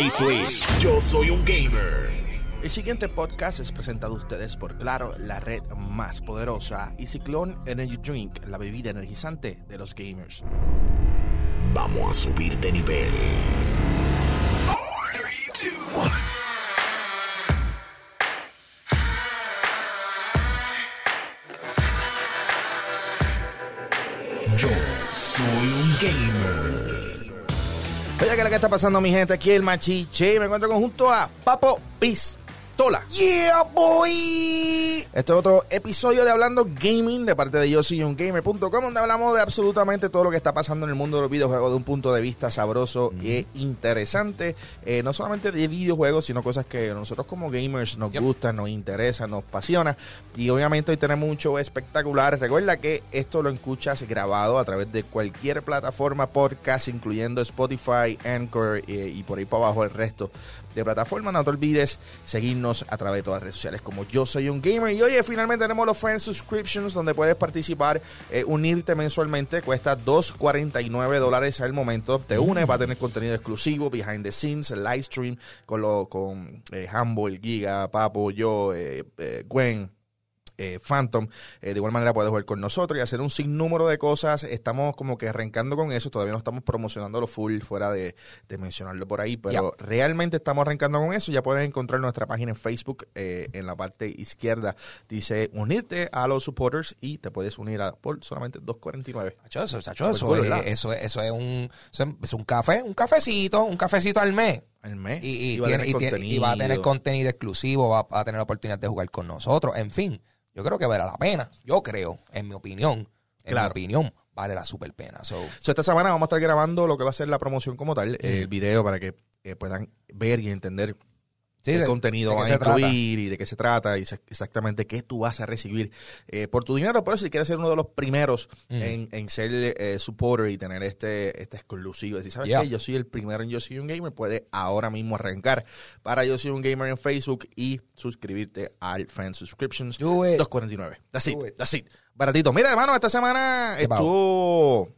Esto es Yo Soy un Gamer. El siguiente podcast es presentado a ustedes por Claro, la red más poderosa, y Ciclón Energy Drink, la bebida energizante de los gamers. Vamos a subir de nivel. 3, 2, 1. ¿Qué es lo que está pasando, mi gente? Aquí el Machiche. Me encuentro con junto a Papo Pistola. Yeah, boy. Este es otro episodio de Hablando Gaming de parte de yo soy un gamer.com donde hablamos de absolutamente todo lo que está pasando en el mundo de los videojuegos de un punto de vista sabroso e interesante. Eh, no solamente de videojuegos, sino cosas que a nosotros como gamers nos gustan, nos interesan, nos apasiona. Y obviamente hoy tenemos un show espectacular. Recuerda que esto lo escuchas grabado a través de cualquier plataforma podcast, incluyendo Spotify, Anchor eh, y por ahí para abajo el resto de plataformas. No te olvides seguirnos a través de todas las redes sociales como Yo Soy Un Gamer. Y oye, finalmente tenemos los Friends Subscriptions donde puedes participar, eh, unirte mensualmente. Cuesta 2.49 dólares al momento. Te unes, va a tener contenido exclusivo, behind the scenes, live stream con, lo, con eh, Humble, Giga, Papo, yo, eh, Gwen eh, Phantom. Eh, de igual manera puedes jugar con nosotros y hacer un sinnúmero de cosas. Estamos como que arrancando con eso. Todavía no estamos promocionándolo full fuera de, de mencionarlo por ahí, pero realmente estamos arrancando con eso. Ya puedes encontrar nuestra página en Facebook eh, en la parte izquierda. Dice unirte a los supporters y te puedes unir a por solamente 2.49. Chacho, eso, chacho, eso, eso, es- eso es un, es un café, un cafecito, un cafecito al mes. Al mes. Y, tiene- y va a tener contenido exclusivo, va a tener la oportunidad de jugar con nosotros. En fin, yo creo que vale la pena. Yo creo, en mi opinión, en Claro. mi opinión, vale la super pena. So, So, esta semana vamos a estar grabando lo que va a ser la promoción como tal, eh, el video para que eh, puedan ver y entender sí, qué de- contenido de van a incluir y de qué se trata y exactamente qué tú vas a recibir eh, por tu dinero. Por eso, si quieres ser uno de los primeros Mm. en, en ser eh, supporter y tener este, este exclusivo, si sabes Yeah. que yo soy el primero en Yo Soy Un Gamer, puedes ahora mismo arrancar para Yo Soy Un Gamer en Facebook y suscribirte al Fan Subscriptions. Do it. 2.49. That's it, it. that's it. Baratito. Mira, hermano, esta semana estuvo,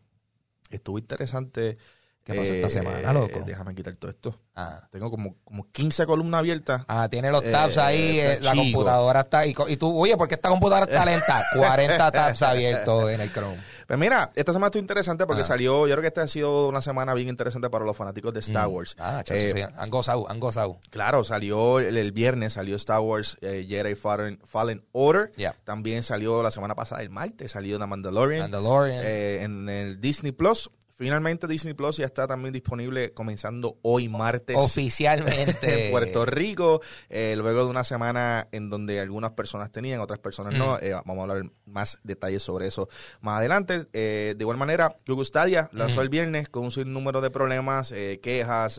estuvo interesante. ¿Qué pasó esta Eh, semana, loco? Déjame quitar todo esto. Ah. Tengo como, como 15 columnas abiertas. Ah, tiene los Eh, tabs ahí, eh, la chico. computadora está y, tú, oye, ¿por qué esta computadora está lenta? 40 tabs abiertos en el Chrome. Pues mira, esta semana estuvo interesante porque Ah. salió, yo creo que esta ha sido una semana bien interesante para los fanáticos de Star Wars. Ah, chacho, Eh, sí, han gozado, han gozado. Claro, salió el, el viernes, salió Star Wars eh, Jedi Fallen, Fallen Order. Yeah. También salió la semana pasada, el martes, salió The Mandalorian. Mandalorian. eh, en el Disney Plus. Finalmente Disney Plus ya está también disponible comenzando hoy martes. Oficialmente. en Puerto Rico, eh, luego de una semana en donde algunas personas tenían, otras personas no. Eh, vamos a hablar más detalles sobre eso más adelante. Eh, de igual manera, Google Stadia lanzó el viernes con un sinnúmero de problemas, eh, quejas.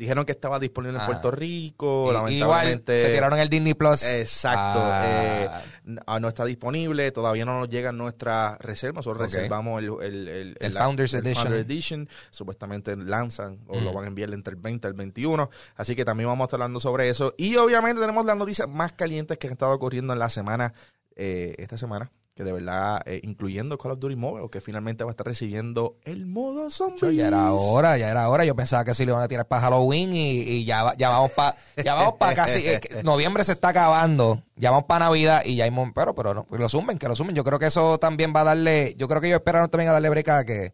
Dijeron que estaba disponible en Ah. Puerto Rico, lamentablemente. Igual se tiraron el Disney Plus. Exacto. Ah. eh, ah, no está disponible, todavía no nos llegan nuestras reservas. Nosotros reservamos el, el, el- El la- Founders Edition. Founder Edition. Supuestamente lanzan o lo Mm. van a enviar entre el 20 y el 21. Así que también vamos a estar hablando sobre eso. Y obviamente tenemos las noticias más calientes que han estado ocurriendo en la semana, eh, esta semana. Que de verdad, eh, incluyendo Call of Duty Mobile, que finalmente va a estar recibiendo el modo zombie. Ya era hora, ya era hora. Yo pensaba que sí le iban a tirar para Halloween y, y ya, ya vamos para ya vamos para casi. eh, noviembre se está acabando. Ya vamos para Navidad y ya hay. Pero, pero no, que lo sumen, que lo sumen. Yo creo que eso también va a darle. Yo creo que ellos esperaron también a darle break a que,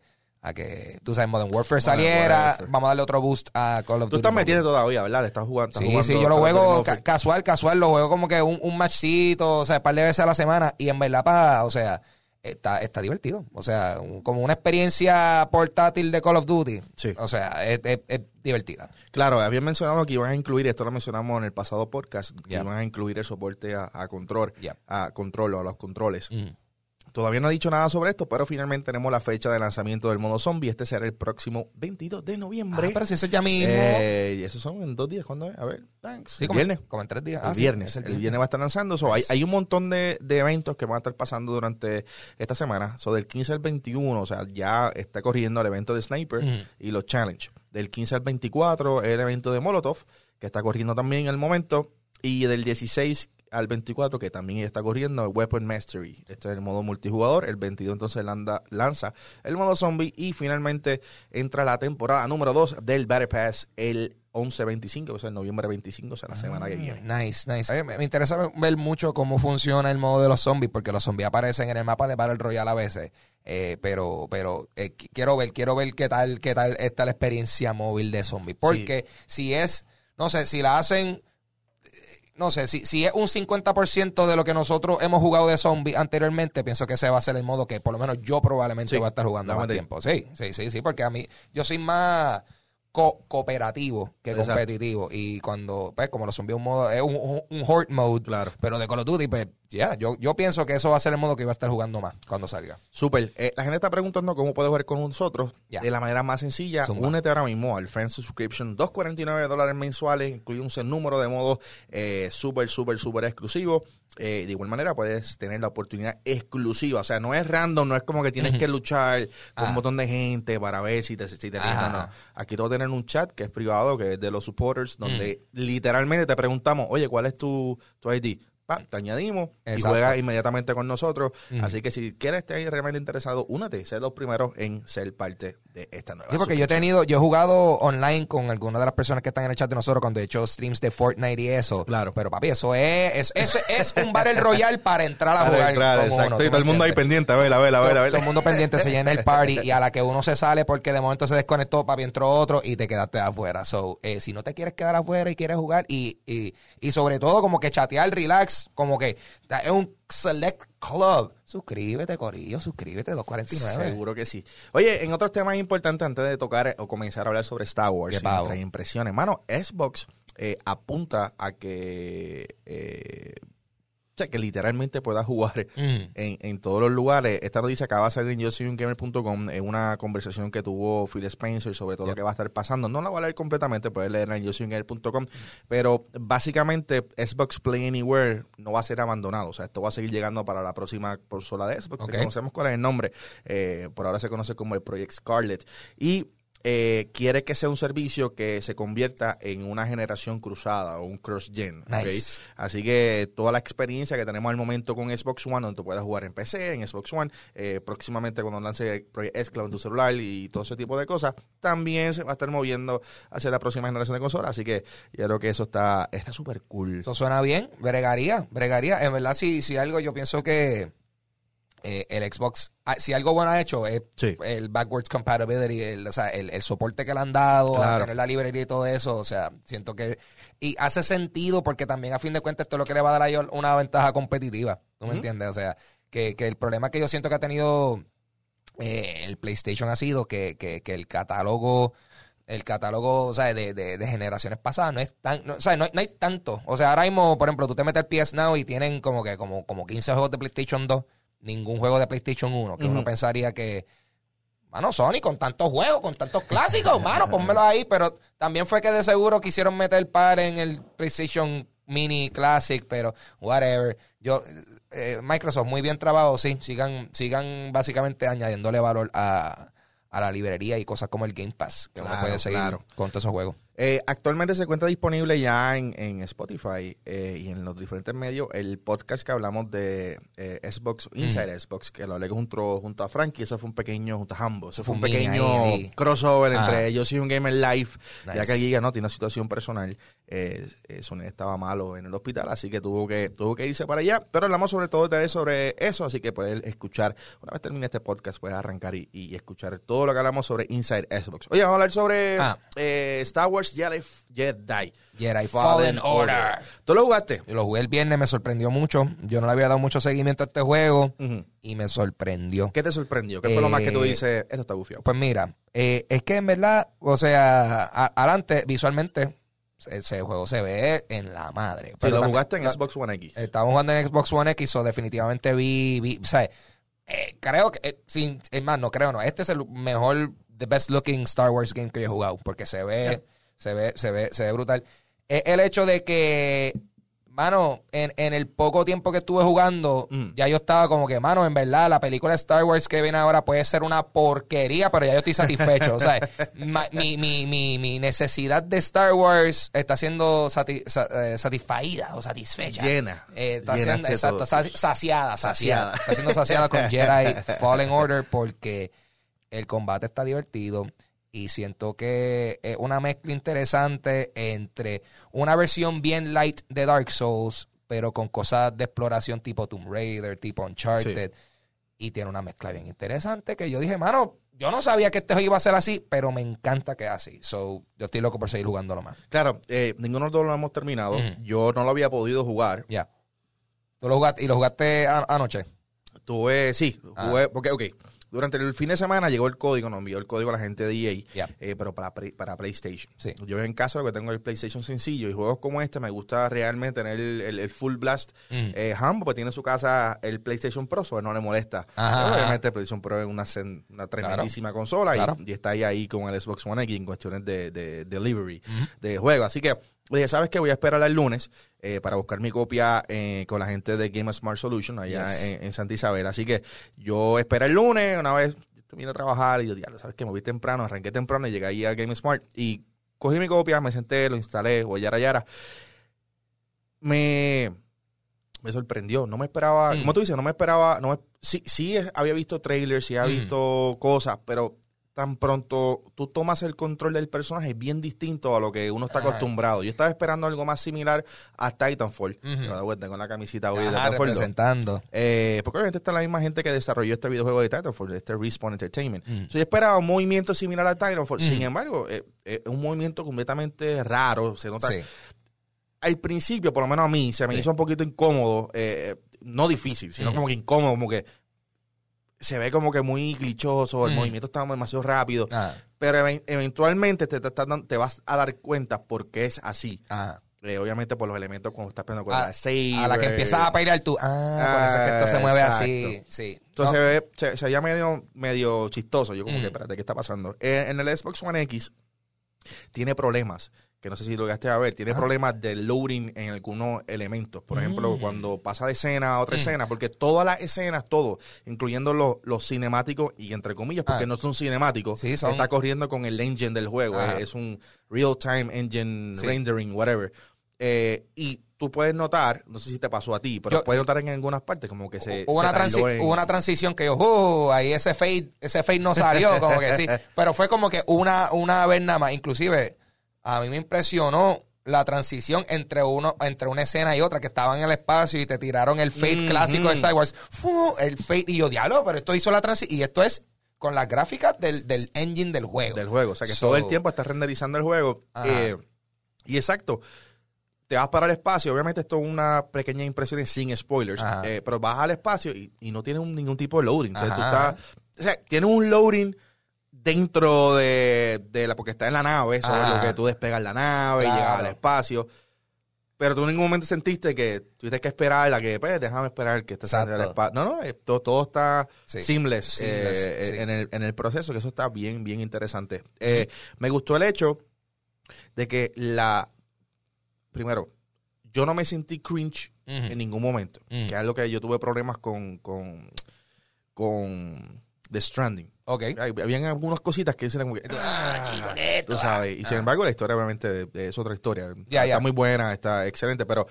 a que tú sabes, Modern Warfare Modern saliera. Warfare. Vamos a darle otro boost a Call of Tú Duty. estás Mobile. metiendo todavía, ¿verdad? Le Estás jugando. estás Sí, jugando sí, yo lo juego ca- casual, casual, lo juego como que un, un matchcito, o sea, un par de veces a la semana y en verdad, pa, o sea, está, está divertido. O sea, un- como una experiencia portátil de Call of Duty. Sí. O sea, es, es- es divertida. Claro, habían mencionado que iban a incluir, esto lo mencionamos en el pasado podcast, que iban a incluir el soporte a, a control, a control o a los controles. Mm. Todavía no he dicho nada sobre esto, pero finalmente tenemos la fecha de lanzamiento del modo zombie. Este será el próximo 22 de noviembre. Ah, pero si eso ya mismo. Eh, y esos son en dos días. ¿Cuándo es? A ver, thanks. sí, el como, viernes. como en tres días. El Ah, sí, viernes. es el, viernes. va a estar lanzando. So, hay, hay un montón de, de eventos que van a estar pasando durante esta semana. So, del 15 al 21, o sea, ya está corriendo el evento de Sniper y los Challenge. Del 15 al 24, el evento de Molotov, que está corriendo también en el momento. Y del 16 al 24, que también está corriendo, Weapon Mastery. Este es el modo multijugador. El 22 entonces landa- lanza el modo zombie y finalmente entra la temporada número 2 del Battle Pass el 11-25, o sea, el noviembre 25, o sea, la semana que viene. Nice, nice. Eh, me, me interesa ver mucho cómo funciona el modo de los zombies, porque los zombies aparecen en el mapa de Battle Royale a veces. Eh, pero, pero eh, qu- quiero ver, quiero ver qué tal, qué tal está la experiencia móvil de zombies. Porque si es, no sé, si la hacen, no sé, si, si es un 50% de lo que nosotros hemos jugado de zombies anteriormente, pienso que ese va a ser el modo que por lo menos yo probablemente Sí, voy a estar jugando más tiempo. Sí, sí, sí, sí, porque a mí, yo soy más co- cooperativo que Exacto. competitivo. Y cuando, pues, como lo zombies un modo, es un, un, un horde mode, Claro. pero de Call of Duty, pues, ya, yo, yo pienso que eso va a ser el modo que iba a estar jugando más cuando salga. Súper. Eh, la gente está preguntando cómo puedes jugar con nosotros de la manera más sencilla. Zumba. Únete ahora mismo al Friends Subscription. 2.49 dólares mensuales. Incluye un sinnúmero de modos eh, súper, súper, súper exclusivos. Eh, de igual manera puedes tener la oportunidad exclusiva. O sea, no es random, no es como que tienes que luchar con Ah. un montón de gente para ver si te, si te eligen Ajá. o no. Aquí a tener un chat que es privado, que es de los supporters, donde literalmente te preguntamos, oye, ¿cuál es tu, tu ID? Pa, te añadimos y juega inmediatamente con nosotros. Así que si quieres estar realmente interesado, únete, ser los primeros en ser parte de esta nueva Sí, porque yo he tenido, yo he jugado online con algunas de las personas que están en el chat de nosotros cuando he hecho streams de Fortnite y eso. Claro. Pero papi, eso es, es, eso es un Battle Royale para entrar a Para jugar. entrar, exacto. uno, y ¿tú todo el mundo ahí pendiente, a ver, a ver, a ver, a todo, ver. todo el mundo pendiente se llena el party y a la que uno se sale porque de momento se desconectó, papi, entró otro y te quedaste afuera. So, eh, si no te quieres quedar afuera y quieres jugar y, y, y sobre todo como que chatear, relax, como que es un select club. Suscríbete, Corillo, suscríbete, 249. Seguro que sí. Oye, en otros temas importantes, antes de tocar o comenzar a hablar sobre Star Wars y nuestras impresiones, mano, Xbox eh, apunta a que, eh, o sea, que literalmente pueda jugar Mm. en, en todos los lugares. Esta noticia acaba de salir en yosoyungamer.com en una conversación que tuvo Phil Spencer sobre todo lo que va a estar pasando. No la voy a leer completamente, puedes leerla en yosoyungamer.com, pero básicamente Xbox Play Anywhere no va a ser abandonado. O sea, esto va a seguir llegando para la próxima consola de Xbox. Ok. Conocemos cuál es el nombre. Eh, por ahora se conoce como el Project Scarlet. Y eh, quiere que sea un servicio que se convierta en una generación cruzada o un cross-gen. Nice. Así que toda la experiencia que tenemos al momento con Xbox One, donde tú puedes jugar en PC, en Xbox One, eh, próximamente cuando lance Project en tu celular y todo ese tipo de cosas, también se va a estar moviendo hacia la próxima generación de consolas. Así que yo creo que eso está está súper cool. Eso suena bien, bregaría, bregaría. En verdad, si, si algo, yo pienso que eh, el Xbox, ah, si algo bueno ha hecho es Sí. el backwards compatibility, el, o sea, el, el soporte que le han dado, Claro. tener la librería y todo eso. O sea, siento que. Y hace sentido porque también, a fin de cuentas, esto es lo que le va a dar a ellos una ventaja competitiva. ¿Tú me entiendes? O sea, que, que el problema que yo siento que ha tenido eh, el PlayStation ha sido que, que, que el catálogo el catálogo o sea, de, de, de generaciones pasadas no es tan no, o sea, no, hay- no hay tanto o sea ahora mismo por ejemplo tú te metes al PS Now y tienen como que como, como 15 juegos de PlayStation 2 ningún juego de PlayStation 1 que uno Ujú. pensaría que Mano, Sony, con tantos juegos, con tantos clásicos, mano, pónmelo ahí. Pero también fue que de seguro quisieron meter par en el PlayStation Mini Classic, pero whatever. Yo, eh, Microsoft, muy bien trabajado, sí. Sigan, sigan básicamente añadiéndole valor a, a la librería y cosas como el Game Pass, que uno puede seguir claro. con todos esos juegos. Eh, actualmente se encuentra disponible ya en, en Spotify eh, y en los diferentes medios el podcast que hablamos de eh, Xbox, Inside Xbox, que lo hablé junto, junto a Frankie. Eso fue un pequeño, junto a Hambo. Eso fue un pequeño ahí, ahí. crossover Ah. entre Yo soy un gamer live, ya Nice. que Giga no tiene una situación personal. Eh, Sony estaba malo en el hospital, así que tuvo que tuvo que irse para allá. Pero hablamos sobre todo de- sobre eso, así que puedes escuchar, una vez termine este podcast, puedes arrancar y, y escuchar todo lo que hablamos sobre Inside Xbox. Oye, vamos a hablar sobre Ah. Star Wars Jedi, Jedi Jedi Fallen Order. ¿Tú lo jugaste? Yo lo jugué el viernes, me sorprendió mucho. Yo no le había dado mucho seguimiento a este juego y me sorprendió. ¿Qué te sorprendió? ¿Qué fue lo más que tú Eh, dices? Esto está bufiado. Pues mira, eh, es que en verdad, o sea, a- adelante, visualmente, ese juego se ve en la madre. Si lo también- jugaste en Xbox One X. Estaba jugando en Xbox One X, o definitivamente vi, vi o sea, eh, creo que, eh, sin, es más, no creo, no, este es el mejor, the best looking Star Wars game que yo he jugado, porque se ve, Yeah. Se ve, se ve, se ve brutal. El hecho de que mano, en, en el poco tiempo que estuve jugando, Mm. ya yo estaba como que, mano, en verdad, la película de Star Wars que viene ahora puede ser una porquería, pero ya yo estoy satisfecho. o sea, mi, mi, mi, mi necesidad de Star Wars está siendo sati- sa- eh, satisfaída o satisfecha. Llena. Eh, está siendo, exacto, saciada, saciada. Saciada. Está siendo saciada con Jedi Fallen Order porque el combate está divertido y siento que es una mezcla interesante entre una versión bien light de Dark Souls, pero con cosas de exploración tipo Tomb Raider, tipo Uncharted. Y tiene una mezcla bien interesante que yo dije, mano, yo no sabía que este juego iba a ser así, pero me encanta que es así. So, yo estoy loco por seguir jugándolo más. Claro, eh, ninguno de los dos lo hemos terminado. Yo no lo había podido jugar. Ya. ¿Tú lo jugaste, y lo jugaste anoche? Tuve, sí, Ah. jugué, porque, ok, durante el fin de semana llegó el código, nos envió el código a la gente de EA, eh, pero para, para PlayStation. Sí. Yo en caso de que tengo el PlayStation sencillo y juegos como este, me gusta realmente tener el, el- el full blast. Mm. Eh, Hambo, pues tiene en su casa el PlayStation Pro, so no le molesta. Pero obviamente el PlayStation Pro es una, una tremendísima consola Claro. y, está ahí, ahí con el Xbox One X en cuestiones de, de delivery de juego. Así que, oye, ¿sabes qué? Voy a esperar al lunes eh, para buscar mi copia eh, con la gente de Game Smart Solution allá Yes. en, en Santa Isabel. Así que yo espero el lunes, una vez termine a trabajar y yo, diablo, ¿sabes qué? Me voy temprano, arranqué temprano y llegué ahí a Game Smart y cogí mi copia, me senté, lo instalé, o yara yara. Me, me sorprendió, no me esperaba, Mm. como tú dices, no me esperaba, no me- sí, sí había visto trailers, sí había Mm. visto cosas, pero tan pronto tú tomas el control del personaje es bien distinto a lo que uno está acostumbrado. Yo estaba esperando algo más similar a Titanfall. Da vuelta con la camisita hoy de Titanfall 2. representando. Eh, porque obviamente está la misma gente que desarrolló este videojuego de Titanfall, este Respawn Entertainment. Mm. So, yo esperaba un movimiento similar a Titanfall. Mm. Sin embargo, eh, eh, es un movimiento completamente raro. Se nota. Sí. Al principio, por lo menos a mí, se me Sí. hizo un poquito incómodo. eh, no difícil, sino Mm. como que incómodo, como que se ve como que muy glitchoso, el Mm. movimiento está demasiado rápido. Ah, Pero even- eventualmente te, te, te vas a dar cuenta por qué es así. ah. Eh, obviamente por los elementos cuando estás peleando con A- la saber. A la que empiezas a peinar tú. Ah, por eso es que esto se mueve Exacto. así. Sí. Entonces No, se, ve, se, se veía medio, medio chistoso. Yo como Mm. que, espérate, ¿qué está pasando? Eh, en el Xbox One X tiene problemas, que no sé si lo llegaste a ver, tiene problemas de loading en algunos elementos. Por ejemplo, Mm. cuando pasa de escena a otra Mm. escena, porque todas las escenas, todo, incluyendo los, los cinemáticos, y entre comillas, porque Ah. no son cinemáticos, Sí, son- está corriendo con el engine del juego. Es, es un real-time engine Sí. rendering, whatever. Eh, y tú puedes notar, no sé si te pasó a ti, pero Yo- puedes notar en algunas partes como que se, hubo, se una en- hubo una transición que yo, uh, ahí ese fade, ese fade no salió, como que sí. Pero fue como que una, una vez nada más. Inclusive, a mí me impresionó la transición entre uno, entre una escena y otra, que estaban en el espacio y te tiraron el fade clásico de Star Wars. Fu, el fade, y yo, diablo, pero esto hizo la transición. Y esto es con las gráficas del, del engine del juego. del juego. O sea que So- todo el tiempo estás renderizando el juego. Eh, y exacto. Te vas para el espacio. Obviamente, esto es una pequeña impresión sin spoilers. Eh, pero vas al espacio y, y no tiene un- ningún tipo de loading. O sea, tú estás. O sea, tiene un loading dentro de, de la. Porque está en la nave. Eso es lo que tú despegas la nave y llegas al espacio. Pero tú en ningún momento sentiste que tuviste que esperar la que, pues, déjame esperar que esté saliendo del espacio. No, no, eh, todo, todo está Sí. seamless, Seamless, eh, sí. en, el, en el proceso, que eso está bien, bien interesante. Eh, me gustó el hecho de que la. Primero, yo no me sentí cringe en ningún momento. Mm. Que es algo que yo tuve problemas con. con. con. The Stranding. Ok. Habían algunas cositas que dicen como que. "Ah", tú sabes. Y sin embargo, la historia, obviamente, es otra historia. Está muy buena, está excelente, pero.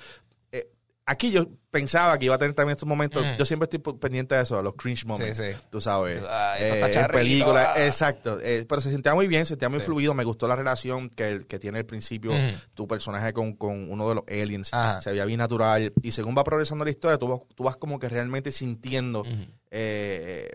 eh, Aquí yo pensaba que iba a tener también estos momentos. Mm. Yo siempre estoy pendiente de eso, de los cringe moments. Sí, sí. Tú sabes. Esto Eh, en películas, ah. exacto. Eh, pero se sentía muy bien, se sentía muy Sí. fluido. Me gustó la relación que, que tiene al principio Ujú. tu personaje con, con uno de los aliens. Ajá. Se veía bien natural. Y según va progresando la historia, tú, vas- tú vas como que realmente sintiendo Ujú. eh,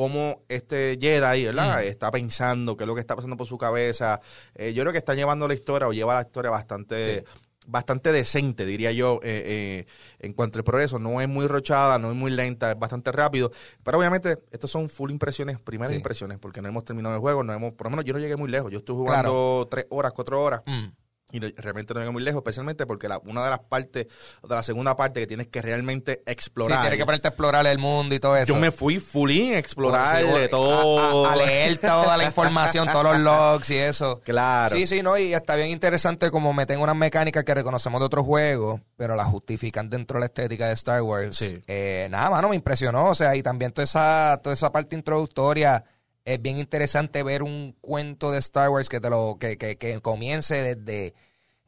cómo este Jedi, ¿verdad? Ujú. Está pensando, qué es lo que está pasando por su cabeza. Eh, yo creo que está llevando la historia o lleva la historia bastante... Sí. Bastante decente, diría yo, eh, eh, en cuanto al progreso. No es muy rochada, no es muy lenta, es bastante rápido. Pero obviamente, estos son full impresiones, primeras Sí. impresiones, porque no hemos terminado el juego, no hemos, por lo menos yo no llegué muy lejos. Yo estuve jugando tres horas, cuatro horas. Mm. Y realmente no llega muy lejos, especialmente porque la, una de las partes, de la segunda parte que tienes que realmente Sí, explorar. tienes que ponerte a explorar el mundo y todo eso. yo me fui full in a explorar Sí, todo. A, a leer toda la información, todos los logs y eso. Claro. Sí, sí, no, y está bien interesante como meten unas mecánicas que reconocemos de otros juegos, pero las justifican dentro de la estética de Star Wars. Sí. Eh, nada, mano, me impresionó. O sea, y también toda esa, toda esa parte introductoria. Es bien interesante ver un cuento de Star Wars que te lo, que, que, que comience desde.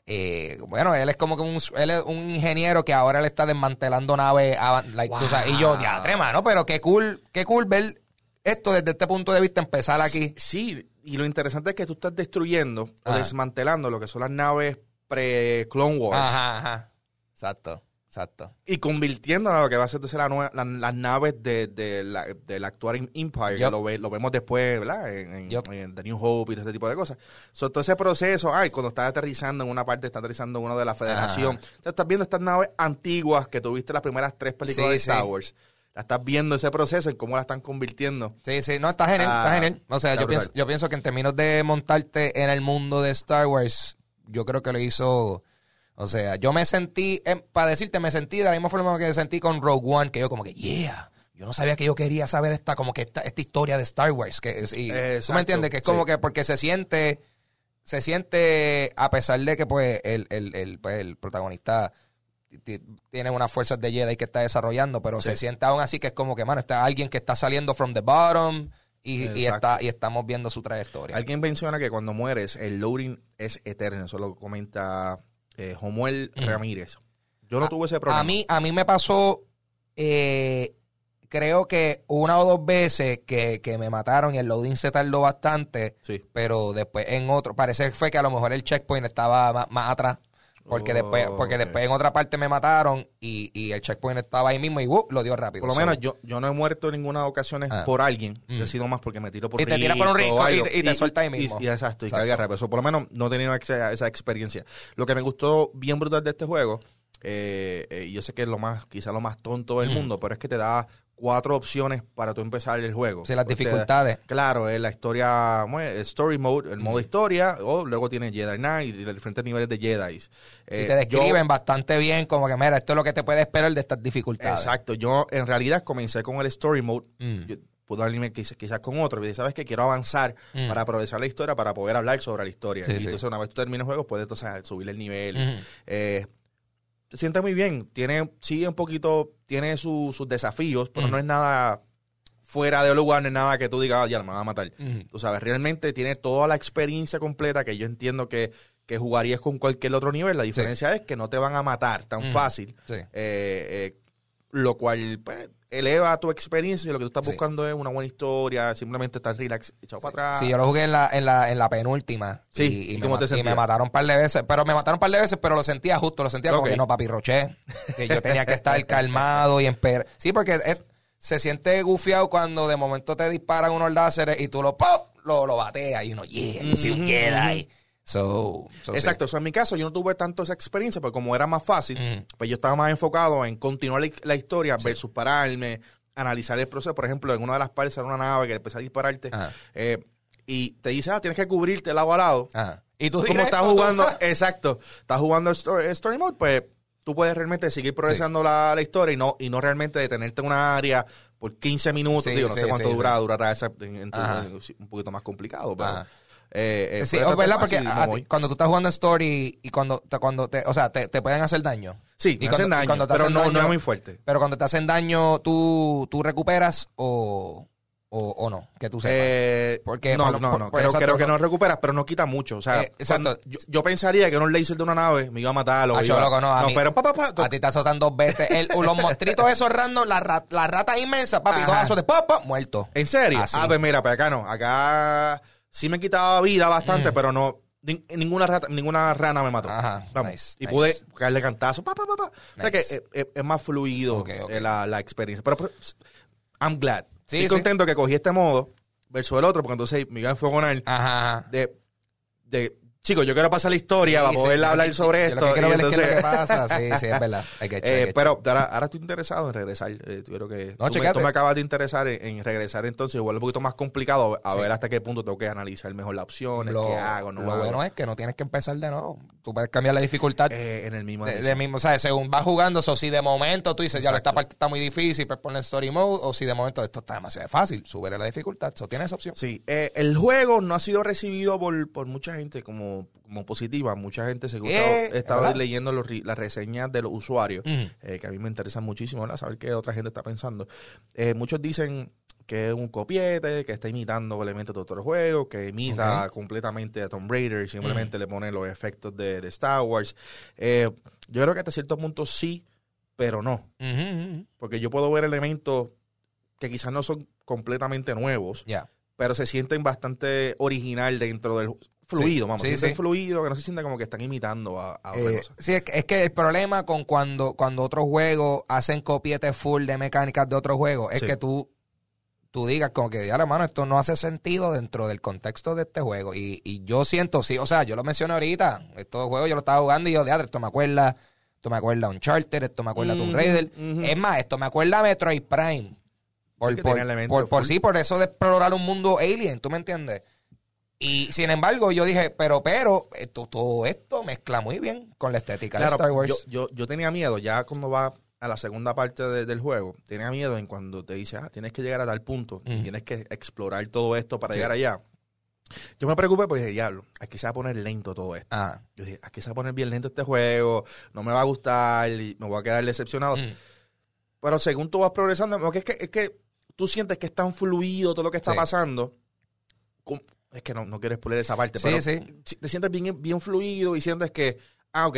eh, bueno, él es como que un, él es un ingeniero que ahora le está desmantelando naves. like, y yo, diadre, mano, pero qué cool, qué cool ver esto desde este punto de vista, empezar aquí. Sí, y lo interesante es que tú estás destruyendo o desmantelando lo que son las naves pre-Clone Wars Ajá, ajá. Exacto, exacto. y convirtiéndolas a lo que va a ser entonces la nue- la- las naves de, de la, del actual Empire, que Yup. lo, ve- lo vemos después, ¿verdad? En, en- The New Hope y todo ese tipo de cosas. So, todo ese proceso, ay, cuando estás aterrizando en una parte, está aterrizando en una de la Federación. O sea, estás viendo estas naves antiguas que tuviste las primeras tres películas Sí, de Star sí. Wars. La estás viendo ese proceso en cómo la están convirtiendo. Sí, sí, no, está genial, Ah, está genial. O sea, yo pienso, yo pienso que en términos de montarte en el mundo de Star Wars, yo creo que lo hizo. O sea, yo me sentí, para decirte, me sentí de la misma forma que me sentí con Rogue One, que yo como que, yeah, yo no sabía que yo quería saber esta, como que esta, esta historia de Star Wars. Que, es- y, ¿Tú me entiendes? Que es como sí. que porque se siente, se siente, a pesar de que pues el, el, el, pues, el protagonista ti- tiene unas fuerzas de Jedi que está desarrollando, pero se siente aún así que es como que, mano, está alguien que está saliendo from the bottom y, y está, y estamos viendo su trayectoria. Alguien menciona que cuando mueres, el loading es eterno. Eso lo comenta eh, Jomuel Ramírez. Yo no A- tuve ese problema. A mí, a mí me pasó, eh, creo que una o dos veces que, que me mataron y el loading se tardó bastante, Sí. pero después en otro, parece que fue que a lo mejor el checkpoint estaba más, más atrás. Porque Oh, después, porque ok. después en otra parte me mataron y, y el checkpoint estaba ahí mismo y ¡uh! lo dio rápido. Por lo menos yo, yo no he muerto en ninguna ocasión Ah. por alguien. Mm. Yo he sido más porque me tiro por Y te tiras por un rico y y te suelta ahí mismo. Y, exacto, y carga rápido. Eso, por lo menos no he tenido esa, esa experiencia. Lo que me gustó bien brutal de este juego, eh, eh, y yo sé que es lo más, quizá lo más tonto del Mm. mundo, pero es que te da cuatro opciones para tú empezar el juego. Sí, las Pues dificultades. Claro, es la historia, bueno, el story mode, el modo historia, o luego tiene Jedi Knight y los diferentes niveles de Jedi. Y te describen bastante bien como que, mira, esto es lo que te puede esperar de estas dificultades. Exacto, yo en realidad comencé con el story mode, Mm. yo pude animar quizás, quizás con otro, y sabes que quiero avanzar Mm. para progresar la historia, para poder hablar sobre la historia. Sí, y sí. entonces una vez tú termines el juego, puedes entonces subir el nivel. Eh, se siente muy bien, tiene, sigue un poquito, tiene su- sus desafíos, pero Mm. no es nada fuera de lugar, no es nada que tú digas, "Ah, ya me va a matar. Tú sabes, realmente tiene toda la experiencia completa que yo entiendo que, que jugarías con cualquier otro nivel. La diferencia es que no te van a matar tan fácil. Sí. Eh, eh, lo cual pues, eleva tu experiencia y lo que tú estás Sí. buscando es una buena historia, simplemente estar relax, echado para atrás. Sí, yo lo jugué en la, en la, en la penúltima. Sí, y, y ¿y me, y me mataron un par de veces. Pero me mataron un par de veces, pero lo sentía justo, lo sentía como Ok. que no, papi, roché. Que yo tenía que estar calmado y esperar. Sí, porque es- se siente gufiado cuando de momento te disparan unos láseres y tú lo pop, lo, lo bateas y uno, yeah, yo soy un Ujú, Jedi. So, so, sí. Exacto, o sea, en mi caso yo no tuve tanto esa experiencia, porque como era más fácil, Ujú. pues yo estaba más enfocado en continuar la, la historia versus pararme, analizar el proceso. Por ejemplo, en una de las partes era una nave que empezó a dispararte eh, y te dice, ah, tienes que cubrirte lado a lado. Ajá. Y tú Como estás jugando, exacto, estás jugando el story, mode, pues tú puedes realmente seguir progresando la, la historia y no, y no realmente detenerte en una área por 15 minutos. Sí, Digo, no sí, sé cuánto sí, durará, sí. durará esa, en- en en- un poquito más complicado, pero... Ajá. Eh, eh, Sí, es verdad, porque a cuando tú estás jugando story y cuando te, cuando te, o sea, te, te pueden hacer daño. Sí, Y cuando- hacen y daño, cuando te pero hacen no, no es muy fuerte. Pero cuando te hacen daño, ¿tú, tú recuperas o, o, o no? Que tú sepas. Eh, Porque, no, por no, por- no, por creo, exacto, creo que no- no recuperas, pero no quita mucho. O sea, Eh, exacto. yo, yo pensaría que un laser de una nave me iba a matar o Ah, iba- loco, no, a mí- pero pa, pa, pa, a ti te azotan dos veces. El- los monstruitos esos random, las las ratas inmensas, papi, dos azotes, papa, muerto. ¿En serio? Así. Ah, pues mira, pues acá no. Acá sí me quitaba vida bastante, Mm. pero no. nin- ninguna rata, ninguna rana me mató. Ajá, Vamos. nice, y nice. pude caerle cantazo. Pa, pa, pa, pa. O sea que Nice. es, es- es más fluido eh, la, la experiencia. Pero, pero, I'm glad. Sí, Estoy sí. contento que cogí este modo versus el otro, porque entonces me iba a enfogonar Ajá, ajá. de, de chicos, yo quiero pasar la historia Sí, para sí, poder yo hablar que- sobre esto. Lo que quiero ver es qué es lo entonces- que pasa. Sí, sí, es verdad. Hay que Eh, chequear. pero ahora, ahora estoy interesado en regresar. Eh, creo que No, tú, me, tú me acabas de interesar en, en regresar entonces, igual un poquito más complicado, a Sí. ver hasta qué punto tengo que analizar mejor las opciones, lo, qué hago, no lo hago. bueno es que no tienes que empezar de nuevo. Tú puedes cambiar la dificultad Eh, en el mismo. de, de mismo, o sea, según vas jugando, o si de momento tú dices, ya esta parte está muy difícil, pues ponle story mode, o si de momento esto está demasiado fácil, súbele la dificultad, eso tiene esa opción. Sí, eh, el juego no ha sido recibido por, por mucha gente como, como positiva. Mucha gente se Eh, he estado ¿verdad? leyendo los las reseñas de los usuarios, eh, que a mí me interesan muchísimo, ¿verdad? Saber qué otra gente está pensando. Muchos dicen que es un copiete, que está imitando elementos de otros juegos, que imita completamente a Tomb Raider, simplemente le pone los efectos de, de Star Wars. Eh, yo creo que hasta cierto punto sí, pero no. Porque yo puedo ver elementos que quizás no son completamente nuevos, Ya. pero se sienten bastante original dentro del fluido, Sí, vamos, sí, sí. fluido, que no se sienta como que están imitando a, a otra Eh, cosa. sí, es que, es que el problema con cuando, cuando otros juegos hacen copietes full de mecánicas de otros juegos es que tú, tú digas como que, ya hermano, esto no hace sentido dentro del contexto de este juego. Y, y yo siento, sí, o sea, yo lo mencioné ahorita, estos juegos yo lo estaba jugando y yo, de esto me acuerda, esto me acuerda a Uncharted, esto me acuerda a Tomb Raider. Es más, esto me acuerda a Metroid Prime. Por, por, por- sí, por eso de explorar un mundo alien, ¿tú me entiendes? Y sin embargo, yo dije, pero, pero, esto, todo esto mezcla muy bien con la estética de Claro, Star Wars. Yo, yo, yo tenía miedo, ya cuando va a la segunda parte de- del juego, tenía miedo en cuando te dice, ah, tienes que llegar a tal punto, tienes que explorar todo esto para Sí. llegar allá. Yo me preocupé porque dije, diablo, aquí se va a poner lento todo esto. Ah, Yo dije, aquí se va a poner bien lento este juego, no me va a gustar, y me voy a quedar decepcionado. mm, Pero según tú vas progresando, porque es que, es que tú sientes que es tan fluido todo lo que está Sí. pasando. Es que no, no quiero esa parte, Sí, pero sí. te sientes bien, bien fluido y sientes que, ah, ok,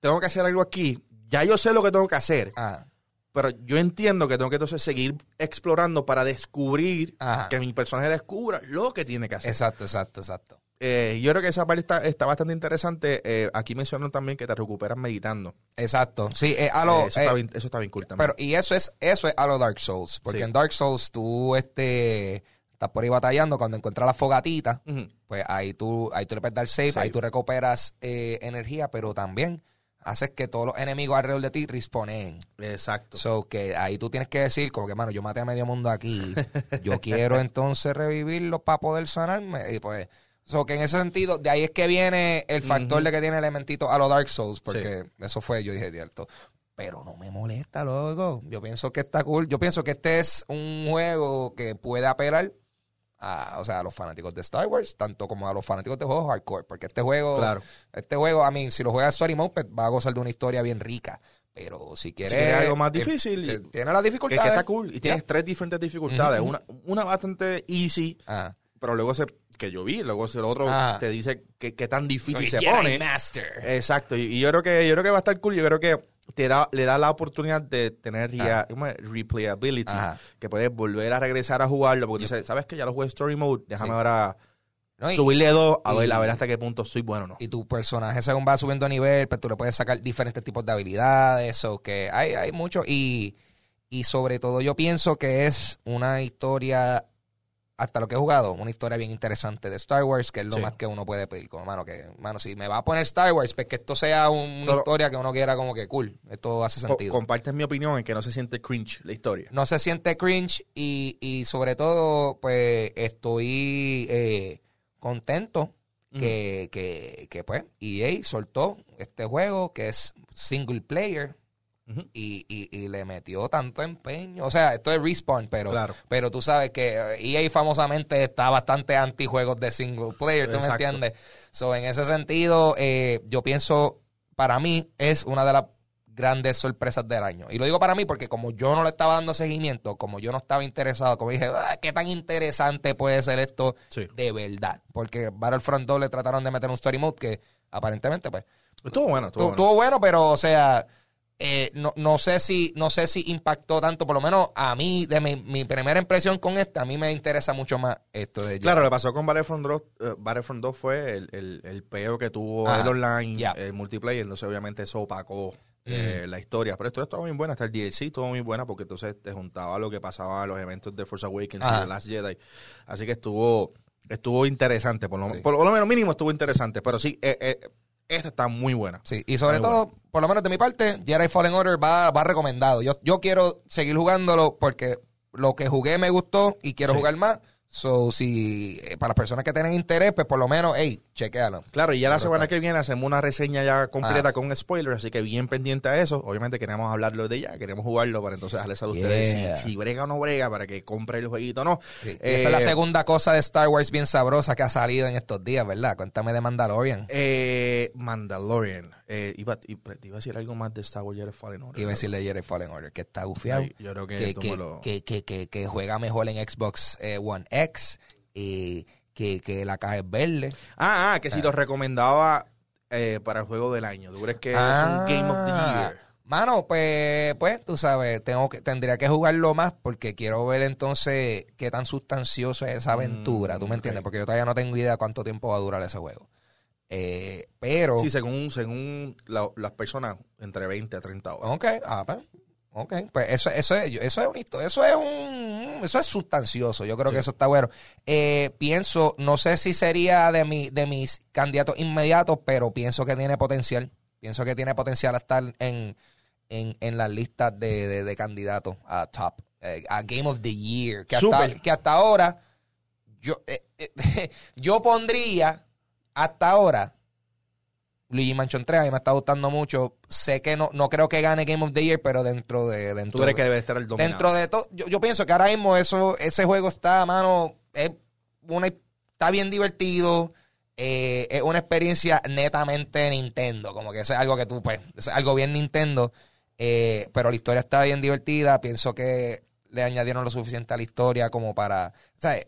tengo que hacer algo aquí. Ya yo sé lo que tengo que hacer, ah, pero yo entiendo que tengo que entonces seguir explorando para descubrir, Ajá. que mi personaje descubra lo que tiene que hacer. exacto, exacto, exacto. Eh, yo creo que esa parte está, está bastante interesante. Eh, aquí mencionan también que te recuperas meditando. Exacto. Sí, eh, a lo, Eh, eso, está bien, eso está bien cool también. pero, y eso es, eso es a lo Dark Souls. Porque Sí. en Dark Souls tú este, estás por ahí batallando, cuando encuentras la fogatita, pues ahí tú, ahí tú le puedes dar save, Save. ahí tú recuperas energía, pero también haces que todos los enemigos alrededor de ti respawnen. Exacto. So que ahí tú tienes que decir, como que, mano, yo maté a medio mundo aquí. Yo quiero entonces revivirlo para poder sanarme. Y pues, so que en ese sentido, de ahí es que viene el factor de que tiene elementito a los Dark Souls, porque eso fue, yo dije, cierto. Pero no me molesta, loco. Yo pienso que está cool. Yo pienso que este es un juego que puede apelar a, o sea, a los fanáticos de Star Wars, tanto como a los fanáticos de juegos hardcore, porque este juego, Claro. este juego, a mí, si lo juegas Story Mode, pues, va a gozar de una historia bien rica. Pero si quieres, quieres algo más difícil, eh, tiene la Que, dificultad. que está cool. Y tienes tres diferentes dificultades. Una, una bastante easy, Ah. pero luego se, que yo vi, luego el otro Ah. te dice que, que tan difícil se pone. Master. Exacto. Y, y yo creo que yo creo que va a estar cool. Yo creo que te da, le da la oportunidad de tener rea- replayability. Ajá. Que puedes volver a regresar a jugarlo. Porque tú dices, ¿sabes que Ya lo jugué Story Mode. Déjame Sí. ahora ¿no? Y, subirle dos a ver, y- a ver hasta qué punto soy bueno o no. y tu personaje, según va subiendo nivel, pues tú le puedes sacar diferentes tipos de habilidades. O que hay, hay mucho. Y, y sobre todo, yo pienso que es una historia. Hasta lo que he jugado, una historia bien interesante de Star Wars, que es lo Sí. más que uno puede pedir. Como, mano, que, mano, si me va a poner Star Wars, pues que esto sea un- una Solo- historia que uno quiera como que cool. Esto hace sentido. compartes mi opinión en que no se siente cringe la historia. no se siente cringe y, y sobre todo, pues estoy eh, contento que, que, que, pues EA soltó este juego que es single player Y, y, y le metió tanto empeño. O sea, esto es Respawn, pero, Claro. pero tú sabes que eh, EA famosamente está bastante anti juegos de single player, ¿tú me entiendes? So, en ese sentido, eh, yo pienso, para mí, es una de las grandes sorpresas del año. Y lo digo para mí porque como yo no le estaba dando seguimiento, como yo no estaba interesado, como dije, "Ah, ¿qué tan interesante puede ser esto Sí. de verdad? Porque Battlefront 2 le trataron de meter un story mode que aparentemente, pues, Estuvo bueno, estuvo bueno. Estuvo bueno, pero, o sea, eh, no, no sé si no sé si impactó tanto, por lo menos a mí, de mi, mi primera impresión con esta, a mí me interesa mucho más esto de Claro, lo que pasó con Battlefront 2, eh, Battlefront 2 fue el, el, el peo que tuvo Ajá, el online, el multiplayer, entonces obviamente eso opacó eh, la historia. Pero esto estuvo muy buena, hasta el DLC estuvo muy buena porque entonces te juntaba lo que pasaba en los eventos de Force Awakens y Ajá. The Last Jedi. Así que estuvo estuvo interesante, por lo, Sí. por lo menos mínimo estuvo interesante, pero sí, eh, eh, esta está muy buena. Sí, y sobre Muy todo, por lo menos de mi parte, Jedi Fallen Order va, va recomendado. Yo, yo quiero seguir jugándolo porque lo que jugué me gustó y quiero Sí. jugar más. So, si eh, para las personas que tienen interés, pues por lo menos, hey, chequéalo. Claro, y ya la semana que viene hacemos una reseña ya completa Ah. con spoilers, así que bien pendiente a eso. Obviamente queremos hablarlo de ya, queremos jugarlo para entonces darles a ustedes Yeah. si, si brega o no brega para que compre el jueguito o no. Sí, Eh, esa es la segunda cosa de Star Wars bien sabrosa que ha salido en estos días, ¿verdad? Cuéntame de Mandalorian. eh, Mandalorian. Eh, iba, iba- iba a decir algo más de Star Wars Jedi Fallen Order. Iba a decirle Jedi Fallen Order, que está gufiado. Yo creo que que, que, lo- que, que, juega mejor en Xbox eh, One X, y que, que la caja es verde. Ah, ah, que si lo recomendaba eh, para el juego del año. ¿Tú crees que Ah. es un Game of the Year? Mano, pues, pues, tú sabes, tengo que, tendría que jugarlo más porque quiero ver entonces qué tan sustancioso es esa aventura. ¿Tú me Mm, entiendes? Porque yo todavía no tengo idea cuánto tiempo va a durar ese juego. Eh, pero. Sí, según, según la- las personas, entre 20 a 30 horas. Ok, ah, pues, ok. Pues eso, eso es, eso es un histo- eso es un, eso es sustancioso. Yo creo Sí. que eso está bueno. Eh, pienso, no sé si sería de mi, de mis candidatos inmediatos, pero pienso que tiene potencial. Pienso que tiene potencial a estar en, en, en las listas de, de, de candidatos a top, eh, a Game of the Year. Que hasta, que hasta ahora, yo, eh, eh, yo pondría hasta ahora Luigi Mansion 3 a mí me está gustando mucho. Sé que no, no creo que gane Game of the Year, pero dentro de. Dentro ¿Tú crees de- que debe estar el dominado? Dentro de todo, yo, yo pienso que ahora mismo eso, ese juego está, mano, es una, está bien divertido. eh, es una experiencia netamente Nintendo. Como que eso es algo que tú, pues, es algo bien Nintendo. eh, pero la historia está bien divertida. Pienso que le añadieron lo suficiente a la historia como para. ¿sabes?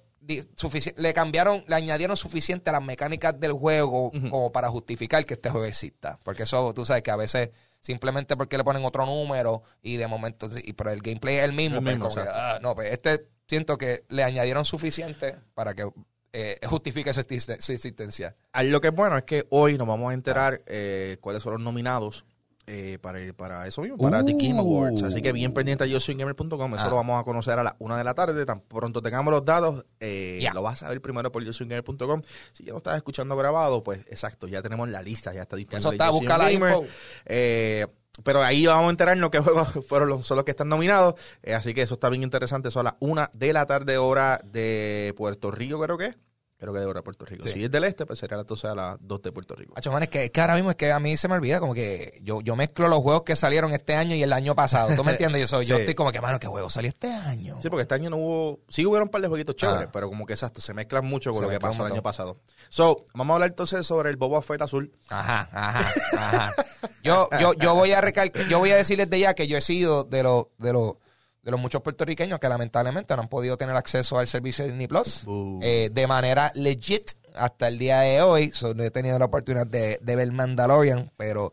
Le cambiaron, le añadieron suficiente a las mecánicas del juego como para justificar que este juego exista. Porque eso, tú sabes que a veces simplemente porque le ponen otro número y de momento, y, pero el gameplay es el mismo. El pues mismo, como que, exacto. ah, no, pues este siento que le añadieron suficiente para que eh, justifique su, existen- su existencia. Ah, Lo que es bueno es que hoy nos vamos a enterar Ah. eh, cuáles son los nominados eh, para, el- para eso mismo, para The. Game Awards. Así que bien pendiente a yosoygamer.com. Eso Ah. lo vamos a conocer a la una de la tarde. Tan pronto tengamos los datos, eh, Ya. lo vas a ver primero por yosoygamer.com. Si ya no estás escuchando grabado, pues exacto, ya tenemos la lista, ya está disponible. Eso está, busca la info. Eh, pero ahí vamos a enterarnos qué juegos fueron los, son los que están nominados. Eh, así que eso está bien interesante. Son las una de la tarde, hora de Puerto Rico, creo que es. Creo que de hora Puerto Rico. Sí. Si es del este, pues sería 12 a las 2 de Puerto Rico. Hacho, man, es que, es que ahora mismo es que a mí se me olvida como que yo, yo mezclo los juegos que salieron este año y el año pasado. ¿Tú me entiendes? Yo, soy, yo estoy como que, mano, ¿qué juego salió este año? Sí, porque este año no hubo. Sí hubieron un par de jueguitos chéveres, Ah. pero como que exacto, se mezclan mucho con Se lo que pasó el año pasado. So, vamos a hablar entonces sobre el Boba Fett azul. Ajá, ajá, ajá. Yo, yo, yo voy a recalcar, yo voy a decirles de ya que yo he sido de los, de los, de los muchos puertorriqueños que lamentablemente no han podido tener acceso al servicio de Disney Plus eh, de manera legit hasta el día de hoy. So, no he tenido la oportunidad de, de ver Mandalorian, pero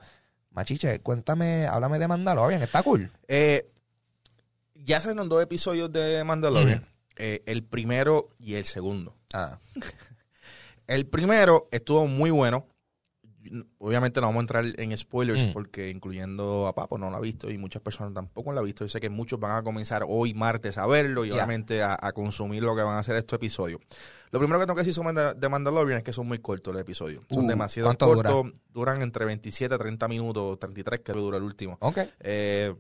Machiche, cuéntame, háblame de Mandalorian, está cool. Eh, ya se dos episodios de Mandalorian. Eh, el primero y el segundo. Ah, El primero estuvo muy bueno. Obviamente no vamos a entrar en spoilers Mm. porque incluyendo a Papo no lo ha visto y muchas personas tampoco lo han visto. Yo sé que muchos van a comenzar hoy martes a verlo y obviamente a, a consumir lo que van a hacer estos episodios. Lo primero que tengo que decir sobre de Mandalorian es que son muy cortos los episodios. Son Uh, demasiado ¿cuánto cortos. Duran entre 27 a 30 minutos, 33 que dura el último. ok. Eh,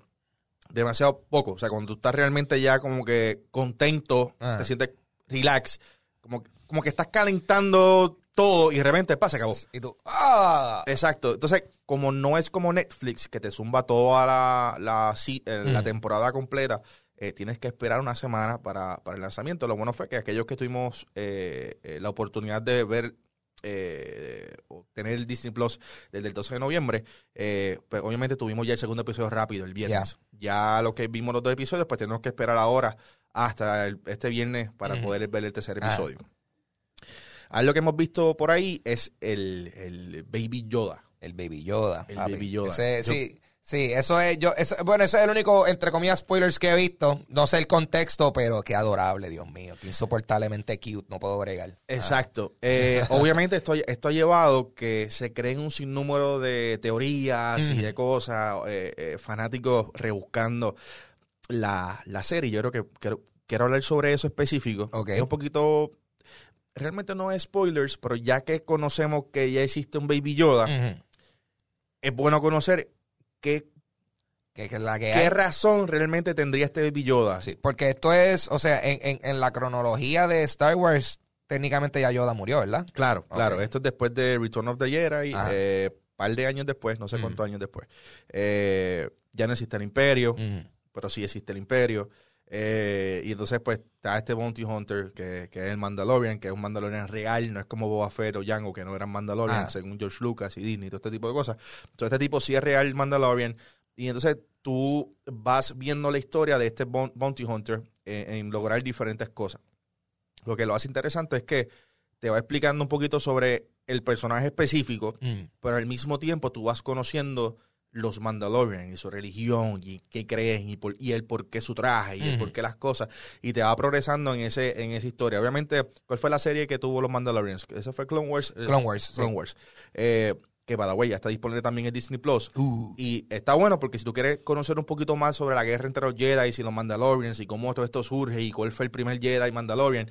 demasiado poco. O sea, cuando tú estás realmente ya como que contento, Ah. te sientes relax, como, como que estás calentando todo y de repente pasa, acabó. Y tú, ah, Exacto. Entonces, como no es como Netflix, que te zumba toda la, la, eh, la Mm. temporada completa, eh, tienes que esperar una semana para, para el lanzamiento. Lo bueno fue que aquellos que tuvimos eh, eh, la oportunidad de ver eh, o tener el Disney Plus desde el 12 de noviembre, eh, pues obviamente tuvimos ya el segundo episodio rápido el viernes. Ya lo que vimos los dos episodios, pues tenemos que esperar ahora hasta el- este viernes para poder ver el tercer Ah. Episodio. Algo que hemos visto por ahí es el, el Baby Yoda. El Baby Yoda. El. Baby Yoda. Ese- Yo- sí, sí, eso es, yo, eso- bueno, ese es el único, entre comillas, spoilers que he visto. No sé el contexto, pero qué adorable, Dios mío. Qué insoportablemente cute, no puedo bregar. Exacto. Eh, obviamente esto, esto ha llevado que se creen un sinnúmero de teorías y de cosas, eh, eh, fanáticos rebuscando la, la serie. Yo creo que quiero, quiero hablar sobre eso específico. Ok. Es un poquito... Realmente no es spoilers, pero ya que conocemos que ya existe un Baby Yoda, es bueno conocer qué, Que, la que qué hay. razón realmente tendría este Baby Yoda. Sí, porque esto es, o sea, en, en, en la cronología de Star Wars, técnicamente ya Yoda murió, ¿verdad? Claro, claro. Esto es después de Return of the Jedi, Ajá. eh, par de años después, no sé cuántos años después. Eh, ya no existe el Imperio, pero sí existe el Imperio. Eh, y entonces, pues, está este Bounty Hunter, que, que es el Mandalorian, que es un Mandalorian real, no es como Boba Fett o Jango, que no eran Mandalorian, Ah. según George Lucas y Disney, todo este tipo de cosas. Entonces, este tipo sí es real Mandalorian. Y entonces tú vas viendo la historia de este Boun- Bounty Hunter eh, en lograr diferentes cosas. Lo que lo hace interesante es que te va explicando un poquito sobre el personaje específico, Mm. pero al mismo tiempo tú vas conociendo los Mandalorian y su religión y qué creen y, por- y el por qué su traje y el por qué las cosas y te va progresando en ese en esa historia. Obviamente, ¿cuál fue la serie que tuvo los Mandalorians? Esa fue Clone Wars. eh, Clone Wars. sí. Clone Wars. Eh, que para ya está disponible también en Disney Plus. Uh. Y está bueno porque si tú quieres conocer un poquito más sobre la guerra entre los Jedi y los Mandalorians y cómo todo esto surge y cuál fue el primer Jedi Mandalorian,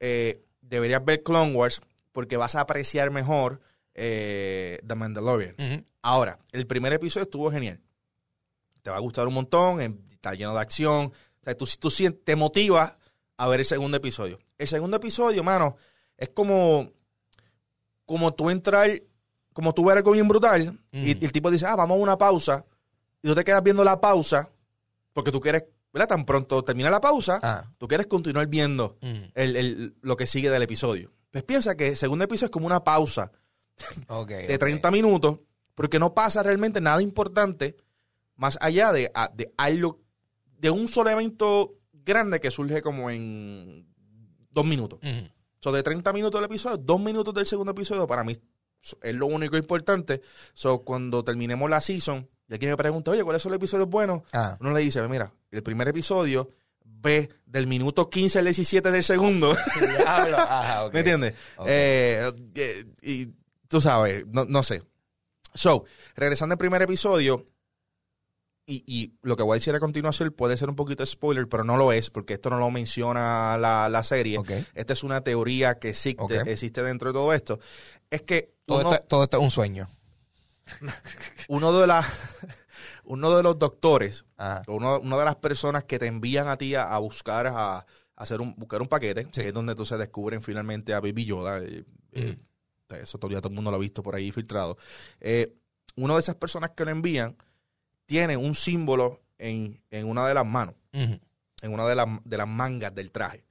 eh, deberías ver Clone Wars porque vas a apreciar mejor eh, The Mandalorian. Ujú. Ahora, el primer episodio estuvo genial. Te va a gustar un montón, eh, está lleno de acción. O sea, tú, tú te motivas a ver el segundo episodio. El segundo episodio, mano, es como, como tú entrar, como tú ver algo bien brutal y, Mm. y el tipo dice, ah, vamos a una pausa. Y tú te quedas viendo la pausa porque tú quieres, ¿verdad? Tan pronto termina la pausa, Ah. tú quieres continuar viendo Mm. el- el- lo que sigue del episodio. Pues piensa que el segundo episodio es como una pausa de ok. 30 minutos, porque no pasa realmente nada importante más allá de, a- de algo, de un solo evento grande que surge como en dos minutos. Ujú. So, de 30 minutos del episodio, dos minutos del segundo episodio, para mí es lo único importante. So, cuando terminemos la season, y alguien me pregunta, oye, ¿cuáles son los episodios buenos? Ah. Uno le dice, mira, el primer episodio ve del minuto 15 al 17 del segundo. Ajá. ¿Me entiendes? Eh, eh, y tú sabes, no, no sé. So, regresando al primer episodio, y, y lo que voy a decir a continuación puede ser un poquito spoiler, pero no lo es, porque esto no lo menciona la, la serie. Ok. Esta es una teoría que existe, existe dentro de todo esto. Es que Todo, uno, esto, todo esto es un sueño. uno de la, uno de los doctores, Ajá. uno, una de las personas que te envían a ti a, a buscar a, a hacer un, buscar un paquete, Sí. que es donde entonces descubren finalmente a Baby Yoda. eh, eh, eso todavía todo el mundo lo ha visto por ahí filtrado. Eh, una de esas personas que lo envían tiene un símbolo en, en una de las manos, en una de, las de las mangas del traje.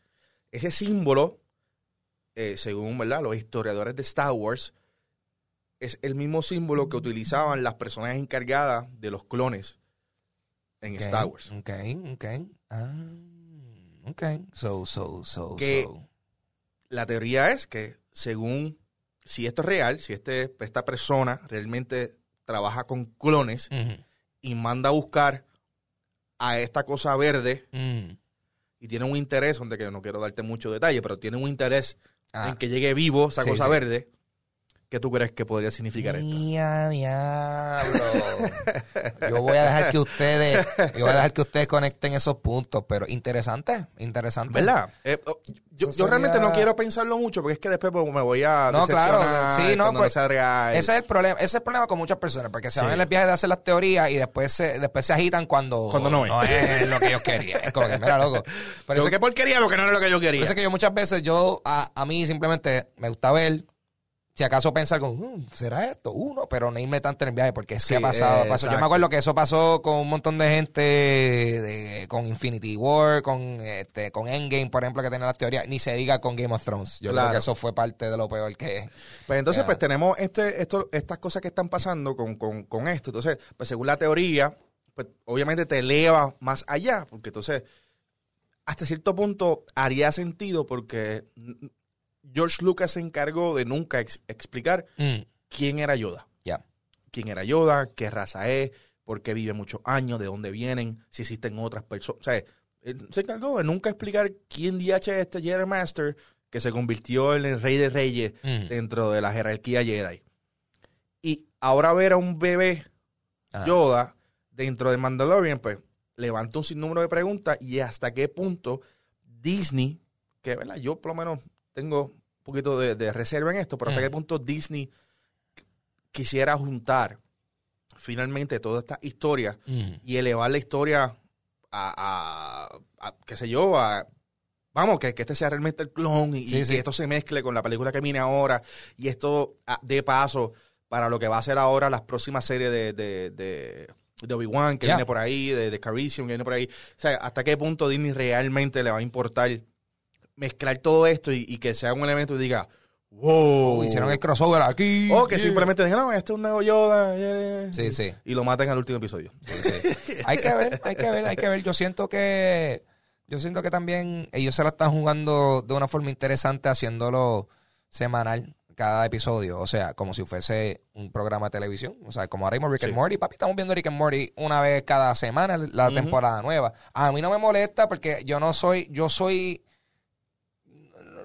Ese símbolo, eh, según ¿verdad? los historiadores de Star Wars, es el mismo símbolo que utilizaban las personas encargadas de los clones en Star Wars. Ok, ok. Ah, ok. So, so, so, Que- so. La teoría es que según si esto es real, si este, esta persona realmente trabaja con clones y manda a buscar a esta cosa verde Mm. y tiene un interés, donde que no quiero darte mucho detalle, pero tiene un interés Ah. en que llegue vivo esa Sí, cosa sí. verde, ¿qué tú crees que podría significar esto? Diablo. Yo voy a dejar que ustedes, yo voy a dejar que ustedes conecten esos puntos, pero interesante, interesante. ¿Verdad? Eh, oh, yo, yo realmente no quiero pensarlo mucho porque es que después pues, me voy a No, claro, sí, no, pues. Ese es el problema, ese es el problema con muchas personas, porque se Sí. van en el viaje de hacer las teorías y después se, después se agitan cuando, Cuando no es. es lo que ellos querían. Es como que, mira, loco. Pero Pero eso qué porquería porque no era lo que yo Por quería. eso es que yo muchas veces, yo, a, a mí simplemente me gusta ver, si acaso pensar como, "Mm, ¿será esto? Uno, pero no irme tanto en el viaje, porque sí, Sí, ha pasado, eh, pasó. Yo me acuerdo que eso pasó con un montón de gente, de- con Infinity War, con este, con Endgame, por ejemplo, que tenía las teorías, ni se diga con Game of Thrones. Yo creo que eso fue parte de lo peor que... Pues entonces, Ya. pues tenemos este, esto, estas cosas que están pasando con, con, con esto. Entonces, pues según la teoría, pues obviamente te eleva más allá, porque entonces, hasta cierto punto haría sentido porque George Lucas se encargó de nunca ex- explicar Mm, quién era Yoda. Ya. quién era Yoda, qué raza es, por qué vive muchos años, de dónde vienen, si existen otras personas. O sea, él se encargó de nunca explicar quién DH es este Jedi Master que se convirtió en el rey de reyes mm. dentro de la jerarquía Jedi. Y ahora ver a un bebé. Yoda dentro de Mandalorian, pues levanta un sinnúmero de preguntas y hasta qué punto Disney, que ¿verdad? yo por lo menos tengo poquito de, de reserva en esto, pero hasta Mm. qué punto Disney quisiera juntar finalmente toda esta historia Mm. y elevar la historia a, a- a, qué sé yo, a vamos, que, que este sea realmente el clon y, Sí, y sí. que esto se mezcle con la película que viene ahora y esto ah, dé paso para lo que va a ser ahora las próximas series de, de, de, de Obi-Wan que viene por ahí, de, de Carisium que viene por ahí. O sea, hasta qué punto Disney realmente le va a importar mezclar todo esto y, y que sea un elemento y diga, wow. Uh, hicieron el crossover aquí. O que Yeah. simplemente digan, no, este es un nuevo Yoda. yeah". Sí, sí. Y lo maten al último episodio. Sí, hay que ver, hay que ver, hay que ver. Yo siento que, yo siento que también ellos se la están jugando de una forma interesante haciéndolo semanal cada episodio, o sea, como si fuese un programa de televisión, o sea, como ahora mismo Rick and. Morty, papi, estamos viendo Rick and Morty una vez cada semana la temporada nueva. A mí no me molesta porque yo no soy, yo soy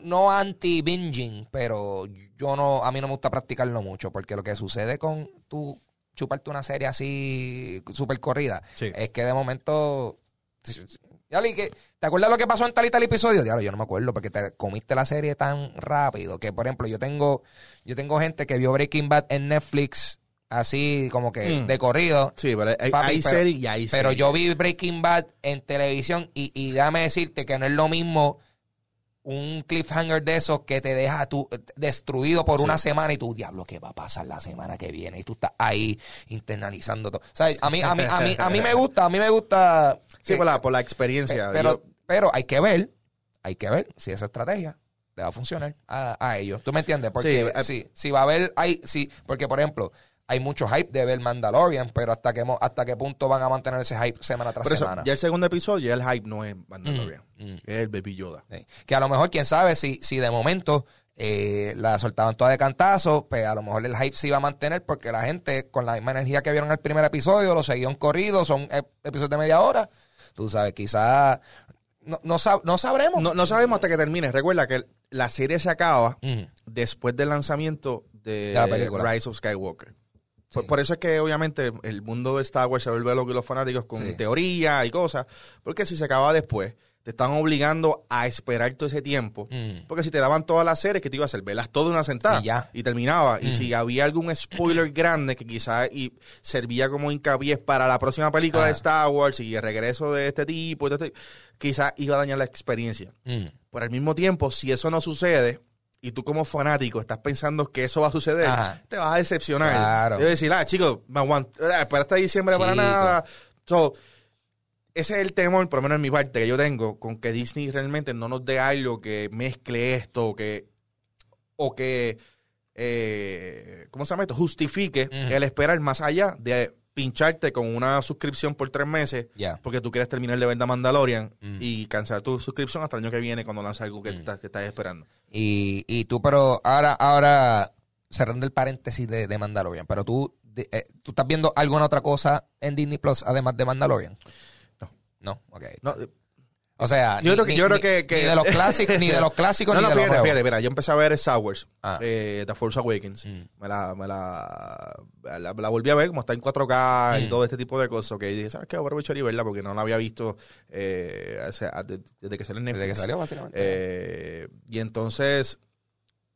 no anti binging, pero yo no, a mí no me gusta practicarlo mucho, porque lo que sucede con tu chuparte una serie así súper corrida Sí. es que de momento ¿Te acuerdas lo que pasó en tal y tal episodio? Diablo, yo no me acuerdo porque te comiste la serie tan rápido que, por ejemplo, yo tengo yo tengo gente que vio Breaking Bad en Netflix así como que Mm. de corrido. Sí, pero hay, Papi, hay pero- series y hay Pero yo vi Breaking Bad en televisión y, y déjame decirte que no es lo mismo un cliffhanger de esos que te deja tú eh, destruido por Sí. una semana y tú, diablo, ¿qué va a pasar la semana que viene? Y tú estás ahí internalizando todo. O sea, a mí, a mí, a mí, a mí me gusta, a mí me gusta. Sí, que- por la, por la experiencia. pero, Yo- pero hay que ver, hay que ver si esa estrategia le va a funcionar a, a ellos. ¿Tú me entiendes? Porque Sí, sí, eh, si va a haber, hay, sí, porque por ejemplo, hay mucho hype de ver Mandalorian, pero hasta qué, hasta qué punto van a mantener ese hype semana tras eso, semana. ya el segundo episodio, ya el hype no es Mandalorian. Mm, mm. Es el Baby Yoda. Sí. Que a lo mejor, quién sabe, si, si de momento eh, la soltaban toda de cantazo, pues a lo mejor el hype se iba a mantener porque la gente, con la misma energía que vieron el primer episodio, lo seguían corrido, son eh, episodios de media hora. Tú sabes, quizás no, no, sab- no sabremos. No, no sabemos hasta que termine. Recuerda que la serie se acaba Ujú. después del lanzamiento de, De la película. Rise of Skywalker. Por, Sí. por eso es que obviamente el mundo de Star Wars se vuelve loco y los fanáticos con Sí. teorías y cosas. Porque si se acaba después, te están obligando a esperar todo ese tiempo. Mm. Porque si te daban todas las series, que te iba a hacer? Verlas todas de una sentada. Y ya. Mm. terminaba. Y si había algún spoiler grande que quizás y servía como hincapié para la próxima película de Star Wars y el regreso de este tipo, y este- quizás iba a dañar la experiencia. Mm. Por al mismo tiempo, si eso no sucede y tú como fanático estás pensando que eso va a suceder, Ajá. te vas a decepcionar. Claro. Debes decir, ah, chicos, me aguanto, ah, espera hasta diciembre para nada. So, ese es el temor, por lo menos en mi parte, que yo tengo, con que Disney realmente no nos dé algo que mezcle esto, o que, o que eh, ¿cómo se llama esto? Justifique el esperar más allá de pincharte con una suscripción por tres meses Ya. porque tú quieres terminar de ver The Mandalorian Mm. y cancelar tu suscripción hasta el año que viene cuando lanza algo que, Mm. estás, que estás esperando. Y, y tú, pero ahora, ahora, cerrando el paréntesis de, de Mandalorian, pero tú, de- eh, ¿tú estás viendo alguna otra cosa en Disney Plus además de Mandalorian? No. No, ok. No, O sea, Yo ni- creo que- ni- yo creo ni- que- que- ni de los clásicos, ni de los clásicos, no, ni no, de los fíjate, nuevos. fíjate, mira, yo empecé a ver Star Wars, Ah. eh, The Force Awakens. Mm. Me, la, me la, la, la volví a ver, como está en 4K y Mm. todo este tipo de cosas. Que dije, ¿sabes qué? Voy a aprovechar y verla porque no la había visto eh, hace- a- de- desde que salió en Netflix. Desde que salió, básicamente. Eh, y entonces,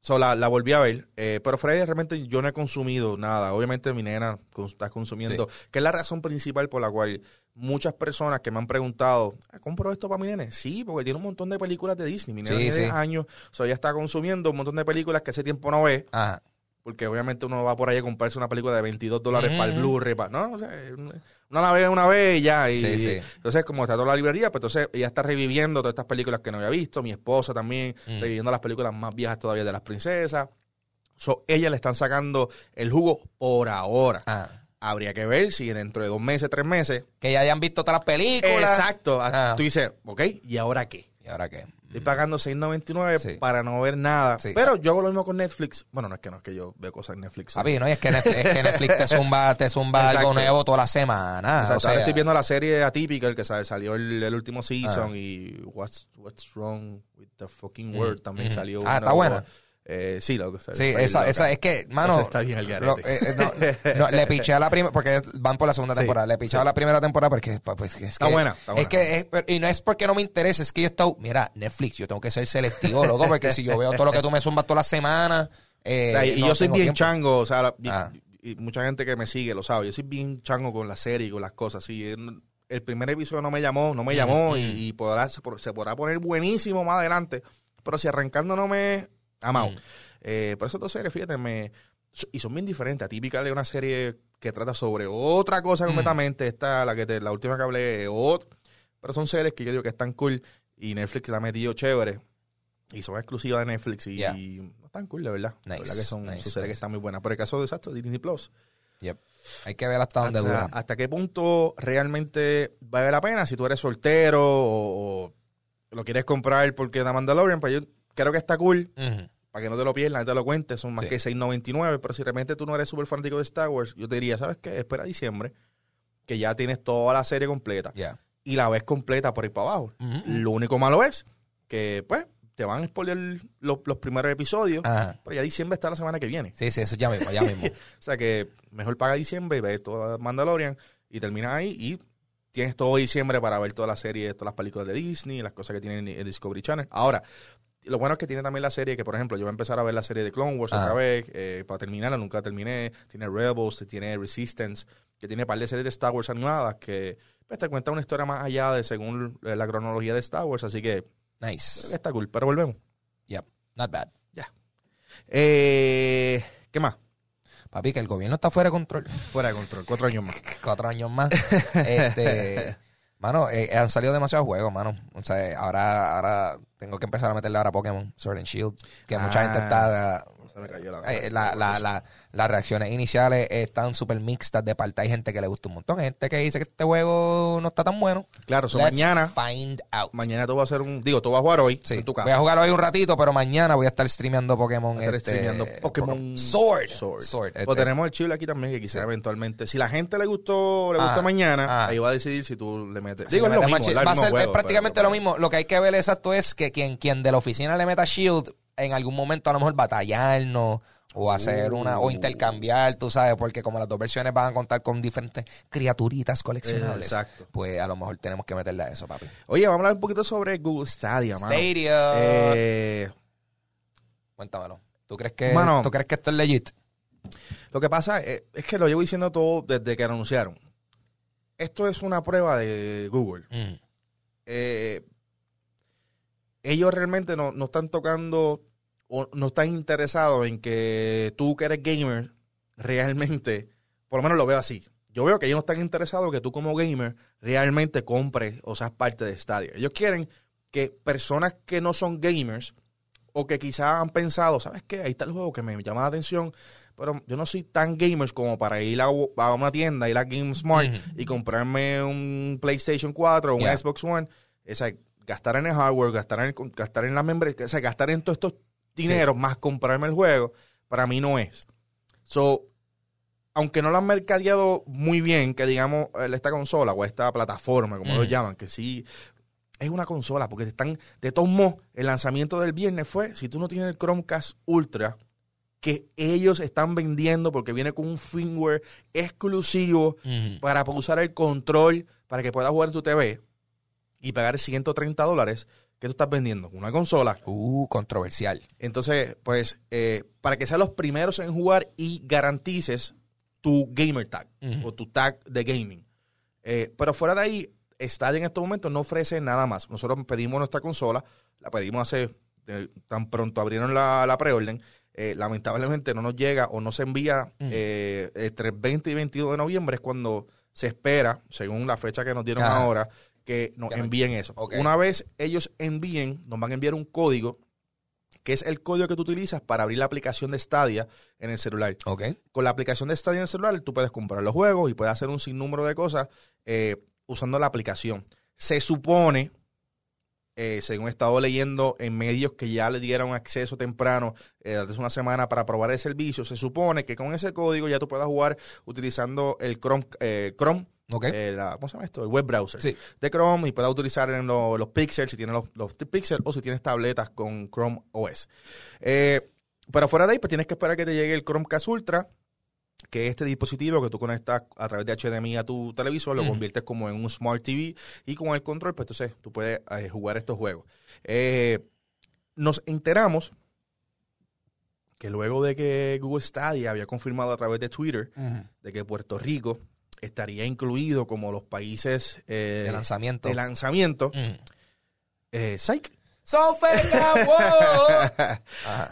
so, la, la volví a ver. Eh, pero Freddy, realmente yo no he consumido nada. Obviamente mi nena con- está consumiendo. Que es la razón principal por la cual muchas personas que me han preguntado, "Ah, ¿compro esto para mi nene? Sí, porque tiene un montón de películas de Disney. Mi nena Sí, tiene sí. 10 años. So, ella está consumiendo un montón de películas que hace tiempo no ve. Ajá. Porque obviamente uno va por ahí a comprarse una película de 22 dólares para el Blu-ray. para- no, o sea, uno la ve una vez y ya. Y, Sí, sí. Entonces, como está toda la librería, pues entonces ella está reviviendo todas estas películas que no había visto. Mi esposa también, Mm. reviviendo las películas más viejas todavía de las princesas. So, ella le están sacando el jugo por ahora. Ajá. Habría que ver si dentro de dos meses, tres meses. Que ya hayan visto todas las películas. Exacto. Ah. Tú dices, ok, ¿y ahora qué? ¿Y ahora qué? Estoy pagando $6.99 Sí. para no ver nada. Sí. Pero yo hago lo mismo con Netflix. Bueno, no es que no es que yo veo cosas en Netflix. Papi, no, y es que Netflix, es que Netflix te zumba, te zumba algo nuevo toda la semana. Exacto, o sea, ahora estoy viendo la serie atípica, el que sal- salió el, el último season Ah. y What's, What's Wrong with the Fucking World también ujú. salió. Ah, está buena. Eh, sí, lo que Sí, esa, esa es que, mano. Esa está bien garete. eh, eh, no, no, le piché a la primera, porque van por la segunda Sí, temporada. Le piché a la primera temporada porque pues, pues, es Está buena, está buena. Es que, es- y no es porque no me interese, es que yo estoy, mira, Netflix, yo tengo que ser selectivo, loco, porque si yo veo todo lo que tú me zumbas todas las semanas. eh, O sea, y no yo soy bien tiempo. chango, o sea, la- Ah. y, mucha gente que me sigue lo sabe. Yo soy bien chango con la serie y con las cosas. Eh, el primer episodio no me llamó, no me llamó y, y podrá, se podrá poner buenísimo más adelante, pero si arrancando no me amado. Mm. Eh, por eso dos series, fíjate, me, y son bien diferentes. Atípica de una serie que trata sobre otra cosa completamente. Esta, la que te, la última que hablé, otra. Pero son series que yo digo que están cool y Netflix la ha metido chévere. Y son exclusivas de Netflix y, Yeah. y no están cool, de verdad. Nice, verdad que son, nice, series que están muy buenas. Por el caso de exacto, Disney Plus. Yep. Hay que ver hasta dónde hasta, dura. hasta qué punto realmente vale la pena si tú eres soltero o, o lo quieres comprar porque da Mandalorian, pues yo creo que está cool para que no te lo pierdas, no te lo cuentes, son más Sí. que 6.99, pero si realmente tú no eres súper fanático de Star Wars, yo te diría, ¿sabes qué? Espera diciembre, que ya tienes toda la serie completa Ya. y la ves completa por ir para abajo. Lo único malo es que, pues, te van a spoiler los, los primeros episodios, Ajá. pero ya diciembre está la semana que viene. Sí, sí, eso ya mismo, ya mismo. O sea que mejor paga diciembre y ves toda Mandalorian y terminas ahí y tienes todo diciembre para ver toda la serie, todas las películas de Disney, las cosas que tienen en Discovery Channel. Ahora, lo bueno es que tiene también la serie que, por ejemplo, yo voy a empezar a ver la serie de Clone Wars Ajá. otra vez, eh, para terminarla, nunca la terminé. Tiene Rebels, tiene Resistance, que tiene un par de series de Star Wars animadas que pues, te cuenta una historia más allá de según eh, la cronología de Star Wars, así que Nice. está cool. Pero volvemos. Yep. Not bad. Eh, ¿Qué más? Papi, que el gobierno está fuera de control. Fuera de control, cuatro años más. Cuatro años más. este, mano, eh, han salido demasiados juegos, mano. O sea, ahora, ahora tengo que empezar a meterle ahora a Pokémon Sword and Shield. Que mucha Ah. gente está. Se me cayó la- eh, la- la- la- las reacciones iniciales están súper mixtas de parte. Hay gente que le gusta un montón. Hay gente que dice que este juego no está tan bueno. Claro, so Let's mañana, Find out. mañana tú vas a hacer un, digo, tú vas a jugar hoy Sí, en tu voy a casa. jugar hoy un ratito, pero mañana voy a estar streameando Pokémon. Estar este, streameando Pokémon Sword. Sword. Sword, Pues tenemos el chile aquí también que quizá eventualmente, si la gente le gustó, le gusta Ah, mañana, ah. ahí va a decidir si tú le metes. Digo, le es lo mismo. Va a ser es prácticamente pero- lo mismo. Lo que hay que ver exacto es que quien, quien de la oficina le meta Shield, en algún momento a lo mejor batallarnos o hacer una, o Uh. intercambiar, tú sabes, porque como las dos versiones van a contar con diferentes criaturitas coleccionables, Exacto. pues a lo mejor tenemos que meterle a eso, papi. Oye, vamos a hablar un poquito sobre Google Stadia, mano. Stadia. Eh, Cuéntamelo. ¿Tú crees que, Mano. ¿tú crees que esto es legit? lo que pasa es, es que lo llevo diciendo todo desde que anunciaron. Esto es una prueba de Google. Mm. eh, ellos realmente no, no están tocando o no están interesados en que tú que eres gamer realmente, por lo menos lo veo así. Yo veo que ellos no están interesados que tú como gamer realmente compres o seas parte de Stadia. Ellos quieren que personas que no son gamers o que quizás han pensado, ¿sabes qué? Ahí está el juego que me llama la atención, pero yo no soy tan gamers como para ir a, a una tienda, ir a GameSmart Ujú. y comprarme un PlayStation 4 o un Yeah. Xbox One. O sea, gastar en el hardware, gastar en, el- gastar en la membresía, o sea, gastar en todos estos dineros más comprarme el juego, para mí no es. So, aunque no lo han mercadeado muy bien, que digamos, esta consola o esta plataforma, como lo llaman, que sí es una consola, porque te están, de todos modos, el lanzamiento del viernes fue, si tú no tienes el Chromecast Ultra, que ellos están vendiendo porque viene con un firmware exclusivo para usar el control para que puedas jugar en tu TV y pagar 130 dólares que tú estás vendiendo una consola. Uh, controversial. Entonces, pues, eh, para que sean los primeros en jugar y garantices tu gamer tag o tu tag de gaming. Eh, pero fuera de ahí, Stadia en estos momentos no ofrece nada más. Nosotros pedimos nuestra consola, la pedimos hace, eh, tan pronto abrieron la, la preorden. Eh, lamentablemente no nos llega o no se envía eh, entre el 20 y 22 de noviembre es cuando se espera, según la fecha que nos dieron ahora, que nos Ya envíen eso. Una vez ellos envíen, nos van a enviar un código, que es el código que tú utilizas para abrir la aplicación de Stadia en el celular con la aplicación de Stadia en el celular, tú puedes comprar los juegos y puedes hacer un sinnúmero de cosas eh, usando la aplicación. Se supone, eh, según he estado leyendo en medios que ya le dieron acceso temprano eh, hace una semana para probar el servicio, se supone que con ese código ya tú puedas jugar utilizando el Chrome, eh, Chrome Ok. eh, la- ¿cómo se llama esto? El web browser Sí. de Chrome y puedas utilizar en lo- los pixels si tienes los, los pixels o si tienes tabletas con Chrome OS. Eh, pero fuera de ahí, pues tienes que esperar que te llegue el Chromecast Ultra, que es este dispositivo que tú conectas a través de HDMI a tu televisor, lo conviertes como en un Smart TV y con el control, pues entonces tú puedes eh, jugar estos juegos. Eh, nos enteramos que luego de que Google Stadia había confirmado a través de Twitter de que Puerto Rico estaría incluido como los países eh, De lanzamiento. de lanzamiento. Mm. Eh, Psych.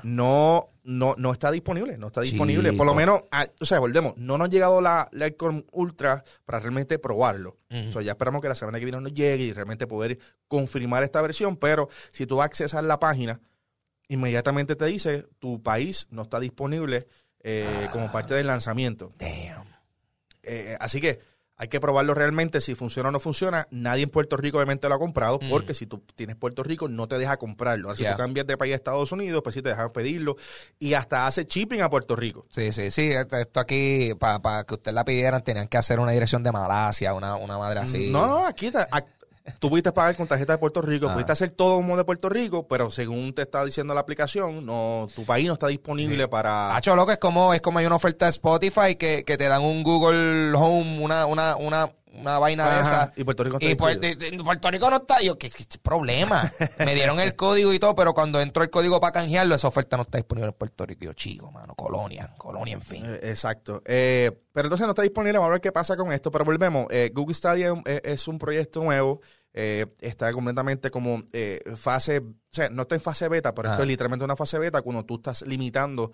No, no, no está disponible, no está disponible. Por lo menos, ah, o sea, volvemos, no nos ha llegado la, la Ultra para realmente probarlo. Ujú. O sea, ya esperamos que la semana que viene nos llegue y realmente poder confirmar esta versión, pero si tú accesas la página, inmediatamente te dice tu país no está disponible eh, Ah. como parte del lanzamiento. Damn. Eh, así que hay que probarlo realmente si funciona o no funciona. Nadie en Puerto Rico obviamente lo ha comprado Mm. porque si tú tienes Puerto Rico no te deja comprarlo. Ahora si Ya. tú cambias de país a Estados Unidos, pues sí te dejan pedirlo y hasta hace shipping a Puerto Rico. Sí, sí, sí. Esto aquí, para que usted la pidieran, tenían que hacer una dirección de Malasia, una, una madre así. No, no, aquí está. ac- Tú pudiste pagar con tarjeta de Puerto Rico, Ah. pudiste hacer todo como de Puerto Rico, pero según te está diciendo la aplicación, no, tu país no está disponible para. Hacho, loco, es como, es como hay una oferta de Spotify que, que te dan un Google Home, una, una, una, una vaina de esa. y Puerto Rico está Y Puerto Rico no está. Yo, ¿qué, qué problema? Me dieron el código y todo, pero cuando entró el código para canjearlo, esa oferta no está disponible en Puerto Rico. Yo, chico, mano, colonia, colonia, en fin. Eh, Exacto. Eh, pero entonces no está disponible. Vamos a ver qué pasa con esto. Pero volvemos. Eh, Google Stadia es un proyecto nuevo. Eh, está completamente como eh, fase. O sea, no está en fase beta, pero esto es literalmente una fase beta cuando tú estás limitando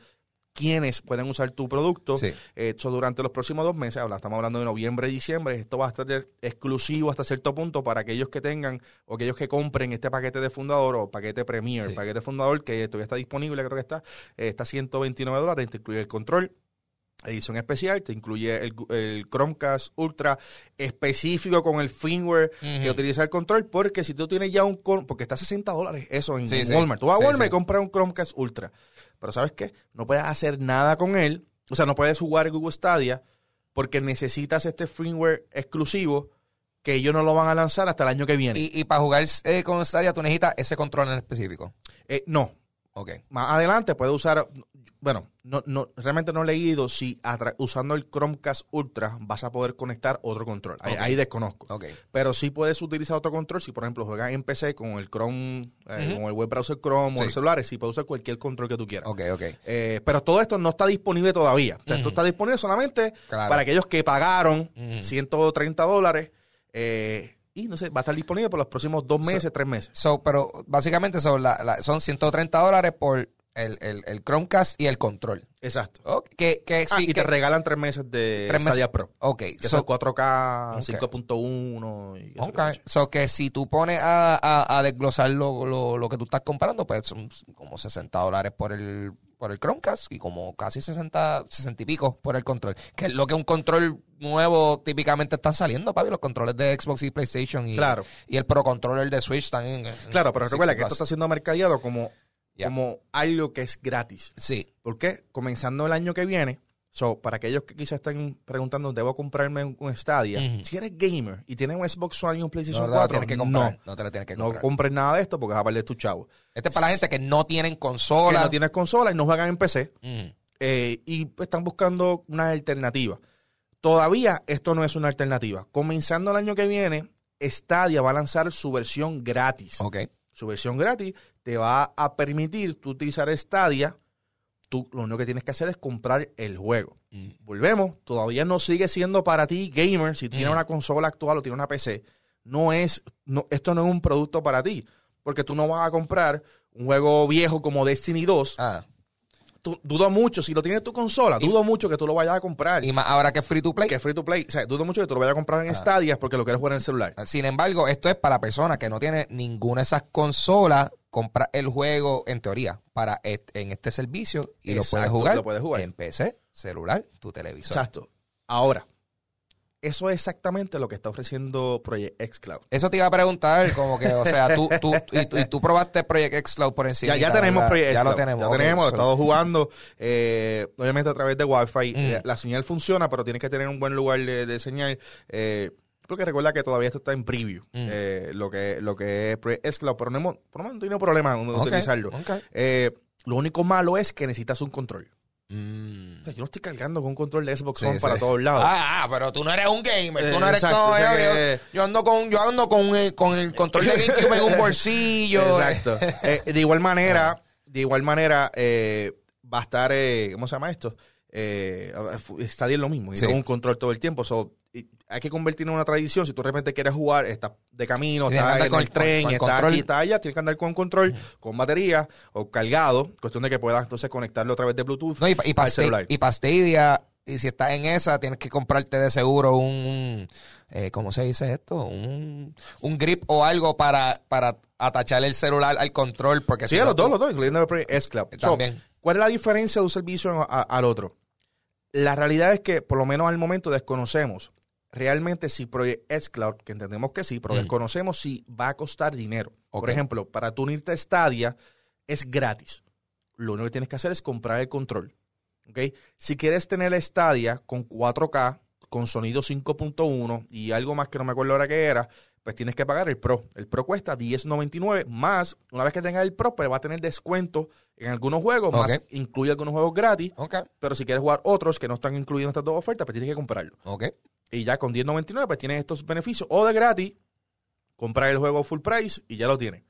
quiénes pueden usar tu producto. Sí. Eh, so, durante los próximos dos meses, estamos hablando de noviembre y diciembre, esto va a estar exclusivo hasta cierto punto para aquellos que tengan o aquellos que compren este paquete de fundador o paquete Premier, Sí. paquete fundador que todavía está disponible, creo que está, eh, está a 129 dólares, te incluye el control, edición especial, te incluye el, el Chromecast Ultra específico con el firmware que utiliza el control, porque si tú tienes ya un... Porque está a 60 dólares eso en, Sí, en sí. Walmart. Tú vas a Walmart y compras un Chromecast Ultra. Pero ¿sabes qué? No puedes hacer nada con él. O sea, no puedes jugar Google Stadia porque necesitas este firmware exclusivo que ellos no lo van a lanzar hasta el año que viene. Y, y para jugar eh, con Stadia, tú necesitas ese control en específico. Eh, no, Ok. más adelante puedes usar, bueno, no, no, realmente no he leído si usando el Chromecast Ultra vas a poder conectar otro control. Ahí, desconozco. Ok. Pero sí puedes utilizar otro control. Si, por ejemplo, juegas en PC con el Chrome, eh, con el web browser Chrome o Sí. los celulares, sí puedes usar cualquier control que tú quieras. Ok, ok. Eh, pero todo esto no está disponible todavía. O sea, esto Ujú. está disponible solamente Claro. para aquellos que pagaron Ujú. 130 dólares. eh, y no sé, va a estar disponible por los próximos dos meses, tres meses. So, pero básicamente son, la, la- son 130 dólares por el, el, el Chromecast y el control. Exacto. Que, que Ah, sí, y que- te regalan tres meses de Tres meses. Stadia Pro. Ok, Que so- son 4K, Ok. 5.1 y Ok, que- so que si tú pones a, a, a desglosar lo, lo, lo que tú estás comprando, pues son como 60 dólares por el, por el Chromecast y como casi 60, 60 y pico por el control. Que es lo que un control nuevo típicamente están saliendo, papi. Los controles de Xbox y PlayStation y, Claro. y el Pro Controller de Switch están en. en Claro, pero recuerda que 60 esto está siendo mercadeado como, Como algo que es gratis. Sí. ¿Por qué? Comenzando el año que viene, so, para aquellos que quizás estén preguntando, ¿debo comprarme un, un Stadia? Si eres gamer y tienes un Xbox One y un No PlayStation te lo 4, tienes que no, comprar. No, te lo tienes que no comprar. compres nada de esto porque vas a perder tu chavo. este es para la gente que no tienen Que consola. no tienes consola y no juegan en PC Mm. eh, y están buscando una alternativa. Todavía esto no es una alternativa. Comenzando el año que viene, Stadia va a lanzar su versión gratis. Ok. Su versión gratis te va a permitir tú utilizar Stadia. Tú lo único que tienes que hacer es comprar el juego. Mm. Volvemos, todavía no sigue siendo para ti gamer. Si tienes Mm. una consola actual o tienes una PC, no es, no, esto no es un producto para ti. Porque tú no vas a comprar un juego viejo como Destiny 2. Ah. Tú- dudo mucho, si lo tienes en tu consola, dudo mucho que tú lo vayas a comprar. Y más ahora que es free to play. que es free to play. O sea, dudo mucho que tú lo vayas a comprar en Ah. Stadia porque lo quieres jugar en el celular. Sin embargo, esto es para personas que no tienen ninguna de esas consolas. Compra el juego, en teoría, para est- en este servicio y lo puedes jugar, lo puedes jugar. en PC, celular, tu televisor. Exacto. Ahora, eso es exactamente lo que está ofreciendo Project X Cloud. Eso te iba a preguntar, como que, o sea, tú, tú, y, tú- y tú probaste Project X Cloud por encima. Ya, ya tenemos Project X Ya lo tenemos. Ya ok, tenemos, he so- estado jugando, eh, obviamente a través de Wi-Fi. Mm. Eh, La señal funciona, pero tienes que tener un buen lugar de, de señal. Eh, porque recuerda que todavía esto está en preview, Mm. eh, lo que lo que es Project X Cloud, pero no hemos, por lo menos no tengo problema en utilizarlo. ok. Eh, lo único malo es que necesitas un control. Mm. O sea, yo no estoy cargando con un control de Xbox Sí, One sí. para todos lados. Ah, ah, pero tú no eres un gamer. Tú no Eh, eres exacto, como o sea yo, yo- que- yo ando con, yo ando con, el- con el control de GameCube en un bolsillo. Exacto. Eh, de igual manera, de igual manera, eh, va a estar, eh, ¿cómo se llama esto? Eh, Stadia es lo mismo, y Sí. un control todo el tiempo. So, hay que convertirlo en una tradición. Si tú de repente quieres jugar, estás de camino, estás en con el tren, con el estás control. aquí, estás allá, tienes que andar con control, con batería o cargado. Cuestión de que puedas entonces conectarlo a través de Bluetooth No, y, y al celular. y pa Stadia, y si estás en esa, tienes que comprarte de seguro un, eh, ¿cómo se dice esto? Un, un grip o algo para, para atachar el celular al control, porque Sí, si los dos, los dos, incluyendo el Project S Cloud. So, También. ¿Cuál es la diferencia de un servicio a- a- al otro? La realidad es que, por lo menos al momento, desconocemos realmente si Project S Cloud, que entendemos que sí, pero Mm. desconocemos si va a costar dinero. Por ejemplo, para tú unirte a Stadia, es gratis. Lo único que tienes que hacer es comprar el control. ¿ok? Si quieres tener Stadia con 4K, con sonido 5.1 y algo más que no me acuerdo ahora qué era, pues tienes que pagar el Pro. El Pro cuesta 10.99 más, una vez que tengas el Pro, pues va a tener descuento en algunos juegos, más incluye algunos juegos gratis, pero si quieres jugar otros que no están incluidos en estas dos ofertas, pues tienes que comprarlo. ok. Y ya con 10.99 pues tienes estos beneficios. O de gratis, comprar el juego full price y ya lo tienes.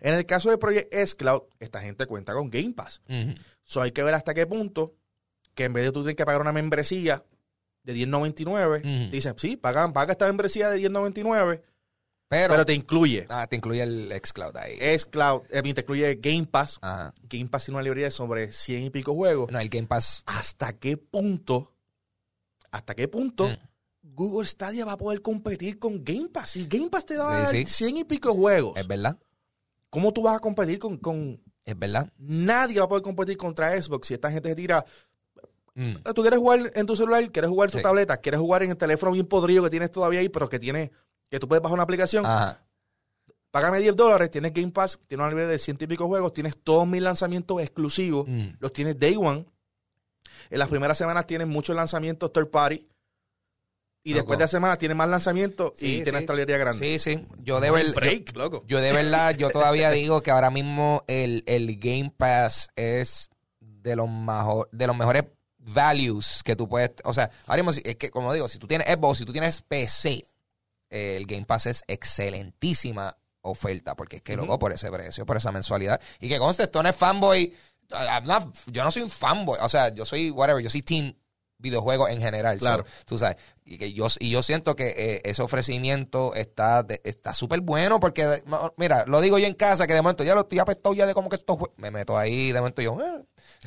En el caso de Project S Cloud, esta gente cuenta con Game Pass. So hay que ver hasta qué punto que en vez de tú tener que pagar una membresía de 10.99, Ujú. te dicen, sí, paga, paga esta membresía de 10.99, Pero, pero te incluye ah, te incluye el xCloud ahí. S Cloud, eh, te incluye Game Pass. Ajá. Game Pass tiene una librería de sobre 100 y pico juegos. No, el Game Pass. ¿Hasta qué punto, hasta qué punto Mm. Google Stadia va a poder competir con Game Pass? Si Game Pass te da Sí, sí. 100 y pico juegos, Es verdad. ¿cómo tú vas a competir con, con... Es verdad. Nadie va a poder competir contra Xbox si esta gente se tira Mm. Tú quieres jugar en tu celular, quieres jugar en tu Sí. tableta, quieres jugar en el teléfono bien podrido que tienes todavía ahí, pero que tiene, que tú puedes bajar una aplicación. Ajá. Págame 10 dólares, tienes Game Pass, tienes una librería de ciento y pico juegos, tienes todos mis lanzamientos exclusivos, Mm. los tienes Day One. En las primeras semanas tienes muchos lanzamientos third party. Y Loco. después de la semana tienes más lanzamientos Sí, y tienes sí. esta librería grande. Sí, sí. Yo de verdad. break, loco. Yo de verdad, yo todavía digo que ahora mismo el, el Game Pass es de los, majo- de los mejores values que tú puedes. O sea, ahora mismo, es que, como digo, si tú tienes Xbox, si tú tienes PC, eh, el Game Pass es excelentísima oferta, porque es que, Ujú. loco, por ese precio, por esa mensualidad. Y que conste, esto no es fanboy. Not- yo no soy un fanboy. O sea, yo soy whatever, yo soy team videojuegos en general. Claro. So, tú sabes. Y, que yo, y yo siento que eh, ese ofrecimiento está de- está súper bueno porque, mira, lo digo yo en casa que de momento ya lo estoy apestado ya de como que estos jue- Me meto ahí, de momento yo, eh,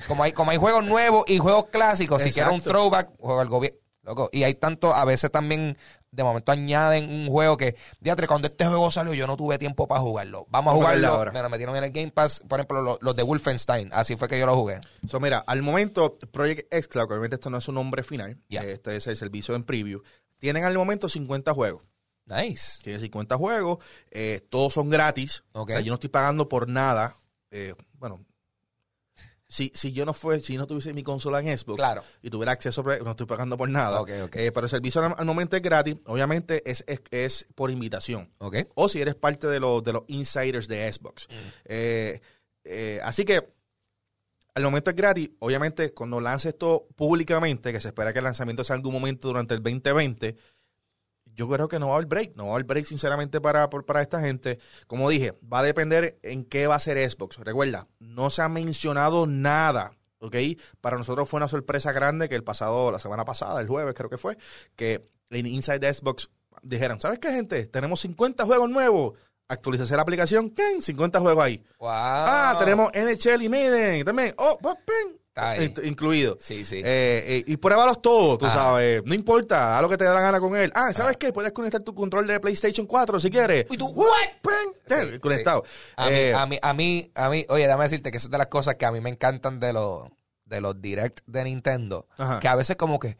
como hay, como hay juegos nuevos y juegos clásicos, si quiero un throwback, juego al gobierno. Loco, y hay tanto, a veces también, de momento añaden un juego que, diatre, cuando este juego salió yo no tuve tiempo para jugarlo. Vamos a jugarlo. ahora. Me lo metieron en el Game Pass, por ejemplo, los, los de Wolfenstein. Así fue que yo lo jugué. So, mira, al momento, Project X Cloud, obviamente esto no es su nombre final, Ya. eh, este es el servicio en preview, tienen al momento 50 juegos. Nice. Tiene 50 juegos, eh, todos son gratis. Ok. O sea, yo no estoy pagando por nada. Eh, bueno, si, si yo no fue, si no tuviese mi consola en Xbox Claro. y tuviera acceso, a- no estoy pagando por nada. Ok, ok. Eh, pero el servicio al, al momento es gratis. Obviamente es, es, es por invitación. O si eres parte de los, de los insiders de Xbox. Eh, eh, así que al momento es gratis. Obviamente, cuando lance esto públicamente, que se espera que el lanzamiento sea en algún momento durante el 2020, yo creo que no va a haber break. No va a haber break, sinceramente, para, para esta gente. Como dije, va a depender en qué va a ser Xbox. Recuerda, no se ha mencionado nada. ¿Ok? Para nosotros fue una sorpresa grande que el pasado, la semana pasada, el jueves creo que fue, que en Inside Xbox dijeron, ¿sabes qué, gente? Tenemos 50 juegos nuevos. Actualización la aplicación, ¿qué? 50 juegos ahí. Wow. Ah, tenemos NHL y Maiden también. Oh, pop, ping, Está ahí. in- incluido. Sí, sí. Eh, eh, y pruébalos todos, tú Ajá. sabes. No importa, haz lo que te dé la gana con él. Ah, ¿sabes qué? Puedes conectar tu control de PlayStation 4 si quieres. ¿Y tú, What? Sí, conectado. A, mí, Eh, a, mí, a mí, a mí, oye, déjame decirte que es de las cosas que a mí me encantan de los, de los direct de Nintendo. Ajá. Que a veces como que,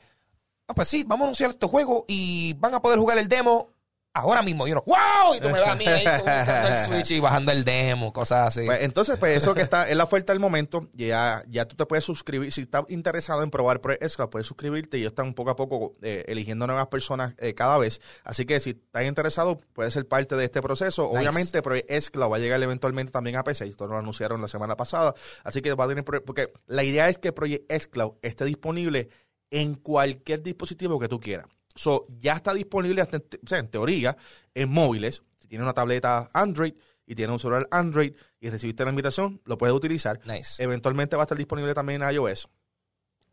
ah, pues sí, vamos a anunciar este juego y van a poder jugar el demo ahora mismo. Y uno, wow, y tú me ves a mí ahí el Switch y bajando el demo, cosas así. Pues, entonces, pues eso que está en la oferta del momento, ya, ya tú te puedes suscribir. Si estás interesado en probar Cloud, puedes suscribirte y ellos están poco a poco eh, eligiendo nuevas personas eh, cada vez. Así que si estás interesado, puedes ser parte de este proceso. Nice. Obviamente, Project Cloud va a llegar eventualmente también a PC. Esto lo anunciaron la semana pasada. Así que va a tener. Porque la idea es que Project Cloud esté disponible en cualquier dispositivo que tú quieras. So, ya está disponible, hasta en te- o sea, en teoría, en móviles. Si tienes una tableta Android y tienes un celular Android y recibiste la invitación, lo puedes utilizar. nice. Eventualmente va a estar disponible también en iOS.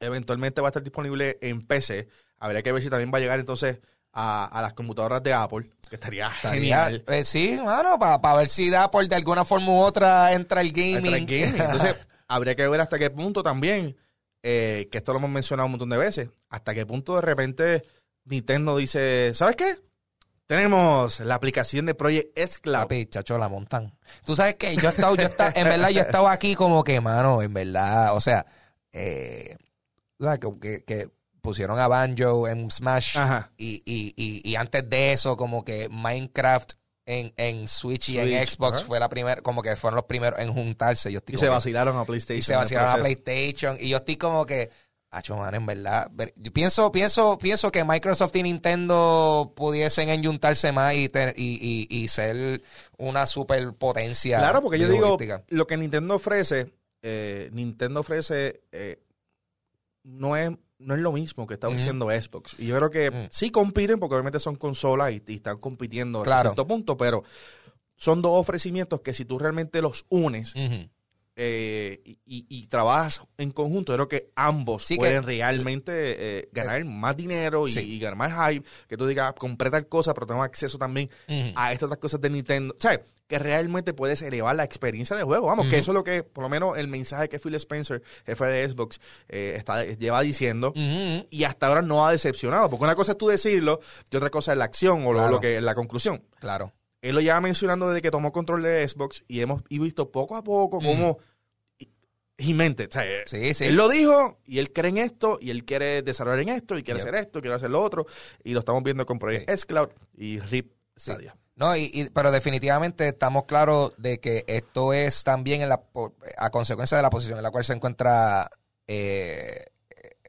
Eventualmente va a estar disponible en PC. Habría que ver si también va a llegar entonces a, a las computadoras de Apple, que estaría, Estaría- genial. eh, sí, mano, para ver si por de alguna forma u otra entra el gaming. Entra en gaming. Entonces, habría que ver hasta qué punto también, eh, que esto lo hemos mencionado un montón de veces, hasta qué punto de repente Nintendo dice, ¿sabes qué? Tenemos la aplicación de Project S Cloud. Papi, chacho, la montan. Tú sabes que yo he estado, yo he estado, en verdad, yo he estado aquí como que, mano, en verdad, o sea, eh, que, que- pusieron a Banjo en Smash Ajá. y, y, y, y antes de eso, como que Minecraft en, en Switch y en Xbox fue la primera, como que fueron los primeros en juntarse. Yo estoy Y se que- vacilaron a PlayStation. y se vaciaron a. PlayStation y yo estoy como que Acho, man, en verdad. ver- Yo pienso, pienso, pienso que Microsoft y Nintendo pudiesen enyuntarse más y, tener- y, y, y ser una superpotencia. Claro, porque yo digo, lo que Nintendo ofrece, eh, Nintendo ofrece, eh, no es no es lo mismo que está ofreciendo Xbox. Y yo creo que Mm. sí compiten, porque obviamente son consolas y, están compitiendo Claro. cierto punto, pero son dos ofrecimientos que si tú realmente los unes. Eh, y, y- y trabajas en conjunto, creo que ambos Sí que- pueden realmente eh, ganar más dinero y, Sí. y ganar más hype. Que tú digas, compré tal cosa, pero tengo acceso también a estas otras cosas de Nintendo. O sea, que realmente puedes elevar la experiencia de juego. Vamos, que eso es lo que, por lo menos, el mensaje que Phil Spencer, jefe de Xbox, eh, está, lleva diciendo. Y hasta ahora no ha decepcionado. Porque una cosa es tú decirlo y otra cosa es la acción o lo- lo que la conclusión. Claro. Él lo lleva mencionando desde que tomó control de Xbox y hemos y visto poco a poco cómo he meant it. O sea, eh, Sí, sí. Él lo dijo y él cree en esto y él quiere desarrollar en esto y quiere Yep. hacer esto y quiere hacer lo otro. Y lo estamos viendo con Project Sí. S Cloud y RIP Sí. Stadia. No, y, y- pero definitivamente estamos claros de que esto es también en la, po- a consecuencia de la posición en la cual se encuentra eh,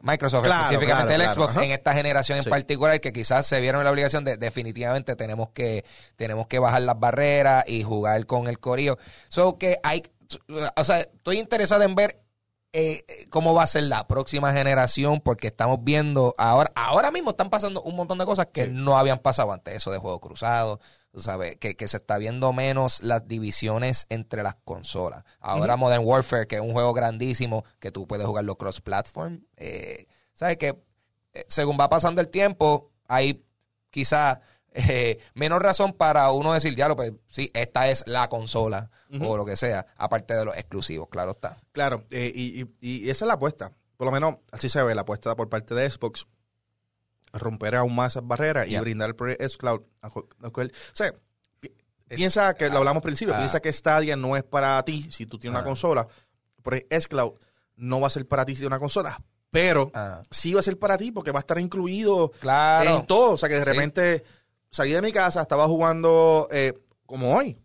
Microsoft, Claro, específicamente claro, el Xbox, en esta generación en Sí. particular, que quizás se vieron en la obligación de definitivamente tenemos que, tenemos que bajar las barreras y jugar con el corillo. So que hay, o sea, estoy interesado en ver eh, cómo va a ser la próxima generación, porque estamos viendo ahora, ahora mismo están pasando un montón de cosas que Sí. no habían pasado antes, eso de juego cruzado, sabes, que, que se está viendo menos las divisiones entre las consolas. Ahora Modern Warfare, que es un juego grandísimo, que tú puedes jugarlo cross-platform, eh, sabes que eh, según va pasando el tiempo, hay quizá eh, menos razón para uno decir, ya lo pues sí, esta es la consola o lo que sea, aparte de los exclusivos, claro está. Claro, eh, y, y- y esa es la apuesta. Por lo menos así se ve la apuesta por parte de Xbox. Romper aún más esas barreras y brindar el Project S Cloud. O sea, piensa que lo hablamos al principio, ah. piensa que Stadia no es para ti si tú tienes Ah. una consola. Project S Cloud no va a ser para ti si tienes una consola, pero Ah, sí va a ser para ti porque va a estar incluido claro. en todo. O sea, que de Sí. repente salí de mi casa, estaba jugando eh, como hoy.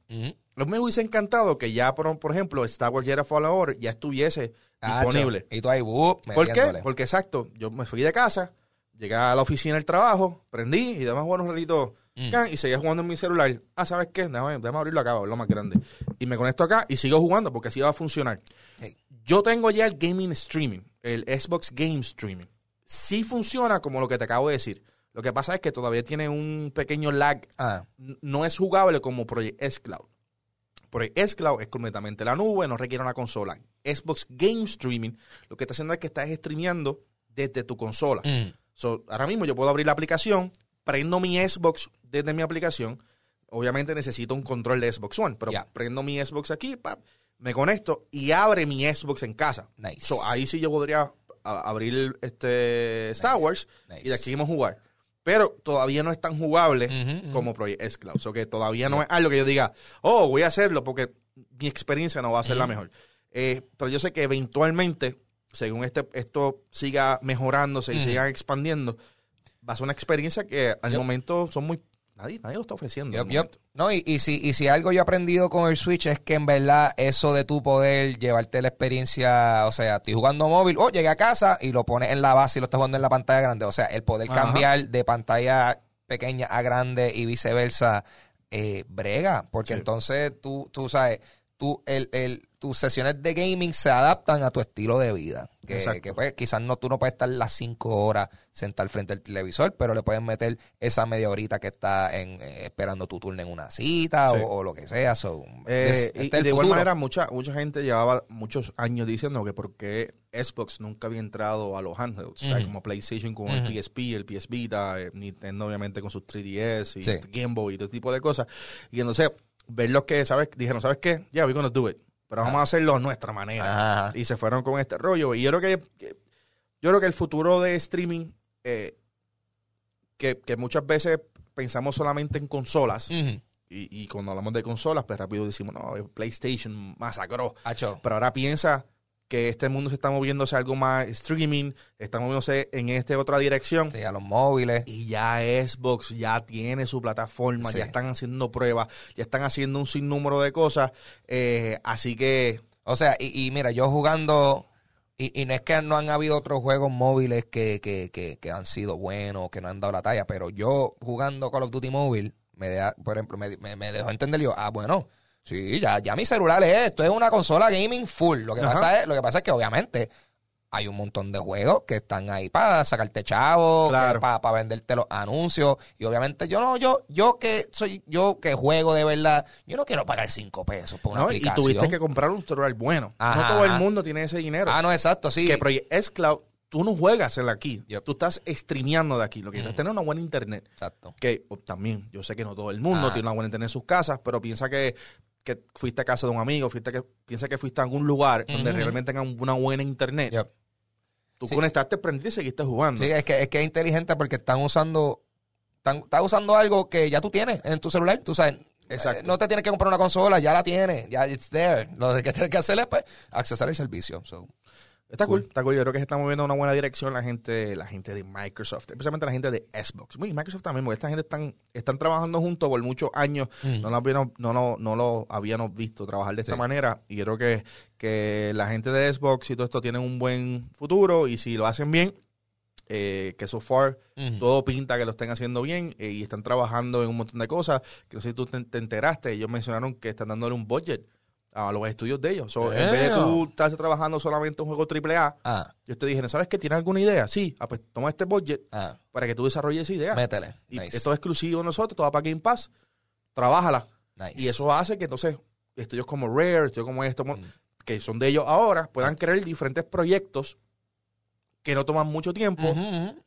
No me hubiese encantado que ya, por, por ejemplo, Star Wars Jedi Fallen Order ya estuviese Tacho, disponible. Y tú ahí, whoop, ¿Por qué? Porque exacto, yo me fui de casa, llegué a la oficina del trabajo, prendí y demás buenos relitos Mm. can, y seguía jugando en mi celular. Ah, ¿sabes qué? Déjame, déjame abrirlo acá, lo más grande. Y me conecto acá y sigo jugando porque así va a funcionar. Hey. Yo tengo ya el gaming streaming, el Xbox Game Streaming. Sí funciona como lo que te acabo de decir. Lo que pasa es que todavía tiene un pequeño lag Ah, no es jugable como Project S Cloud. Project S Cloud es completamente la nube, no requiere una consola. Xbox Game Streaming lo que está haciendo es que estás streameando desde tu consola. mm, So, ahora mismo yo puedo abrir la aplicación, prendo mi Xbox desde mi aplicación. Obviamente necesito un control de Xbox One, pero prendo mi Xbox aquí, pap, me conecto y abre mi Xbox en casa. nice. So, ahí sí yo podría abrir este Star Nice, Wars nice. y de aquí vamos a jugar. Pero todavía no es tan jugable como Project S Cloud. So que todavía no es algo que yo diga, oh, voy a hacerlo porque mi experiencia no va a ser la mejor. Eh, pero yo sé que eventualmente, según este, esto siga mejorándose y Ujú. siga expandiendo, va a ser una experiencia que al momento son muy... Nadie, nadie lo está ofreciendo. No, y, y si, y si algo yo he aprendido con el Switch es que en verdad eso de tu poder llevarte la experiencia, o sea, estoy jugando móvil, oh, llegué a casa y lo pones en la base y lo estás jugando en la pantalla grande. O sea, el poder Ajá. cambiar de pantalla pequeña a grande y viceversa, eh, brega, porque Sí. entonces tú, tú sabes, tú, el, el, tus sesiones de gaming se adaptan a tu estilo de vida. Que, que, pues, quizás no, tú no puedes estar las cinco horas sentado frente al televisor, pero le puedes meter esa media horita que está en, eh, esperando tu turno en una cita Sí. o, o lo que sea. So, Eh, es- y, este y el de igual manera, mucha, mucha gente llevaba muchos años diciendo que por qué Xbox nunca había entrado a los handhelds, o sea, Ujú. como PlayStation con el Ujú. PSP, el PS Vita, eh, Nintendo obviamente con sus 3DS y Sí. Game Boy y todo tipo de cosas. Y entonces, ver los que, ¿sabes? Dijeron, ¿sabes qué? Ya, we're gonna do it. Pero vamos a hacerlo a nuestra manera. Ajá. Y se fueron con este rollo. Y yo creo que, yo creo que el futuro de streaming, eh, que, que muchas veces pensamos solamente en consolas, y, y cuando hablamos de consolas, pues rápido decimos, no, PlayStation masacró. Hacho. Pero ahora piensa que este mundo se está moviendo hacia algo más streaming, está moviéndose en esta otra dirección. Sí, a los móviles. Y ya Xbox ya tiene su plataforma, Sí. ya están haciendo pruebas, ya están haciendo un sinnúmero de cosas. eh, así que O sea, y, y mira, yo jugando, y, y no es que no han habido otros juegos móviles que, que, que, que han sido buenos, que no han dado la talla, pero yo jugando Call of Duty Mobile, me deja, por ejemplo, me, me, me dejó entender yo, ah, bueno, sí, ya, ya mi celular es esto, es una consola gaming full. Lo que, Ajá. pasa es, lo que pasa es que obviamente hay un montón de juegos que están ahí para sacarte chavos, Claro. para, venderte los anuncios. Y obviamente yo no, yo, yo que soy, yo que juego de verdad, yo no quiero pagar cinco pesos por una ¿no? y aplicación. tuviste que comprar un celular bueno. Ajá, no todo el mundo tiene ese dinero. Ah, no, exacto, sí. que Project S Cloud, tú no juegas en aquí. Yep. Tú estás streameando de aquí. Lo que quieres es tener una buena internet. Exacto. que oh, también yo sé que no todo el mundo tiene una buena internet en sus casas, pero piensa que, que fuiste a casa de un amigo, fuiste que, piensa que fuiste a algún lugar donde realmente tengan una buena internet. Yep. Tú Sí. conectaste, prendiste y seguiste jugando. Sí, es que, es que es inteligente porque están usando, están, están usando algo que ya tú tienes en tu celular. Tú sabes, Exacto. no te tienes que comprar una consola, ya la tienes, ya it's there. Lo que tienes que hacer es pues, accesar el servicio. So, Está cool. Cool. está cool. Yo creo que se está moviendo en una buena dirección la gente, la gente de Microsoft, especialmente la gente de Xbox. Uy, Microsoft también, porque esta gente están, están trabajando juntos por muchos años. Mm. No, lo habíamos, no, lo- no lo habíamos visto trabajar de esta Sí. manera. Y yo creo que, que la gente de Xbox y todo esto tienen un buen futuro. Y si lo hacen bien, eh, que so far Ujú. todo pinta que lo estén haciendo bien eh, y están trabajando en un montón de cosas. Que no sé si tú te, te enteraste, ellos mencionaron que están dándole un budget a los estudios de ellos. So, En vez de tú estar trabajando solamente un juego AAA, ah, yo te dije, ¿sabes qué? ¿Tienes alguna idea? Sí, ah, pues toma este budget ah, para que tú desarrolles esa idea. métele. Y Nice. esto es exclusivo de nosotros, todo para Game Pass. Trabájala. Nice. Y eso hace que entonces estudios como Rare, estudios como esto, Mm. que son de ellos ahora, puedan crear diferentes proyectos que no toman mucho tiempo.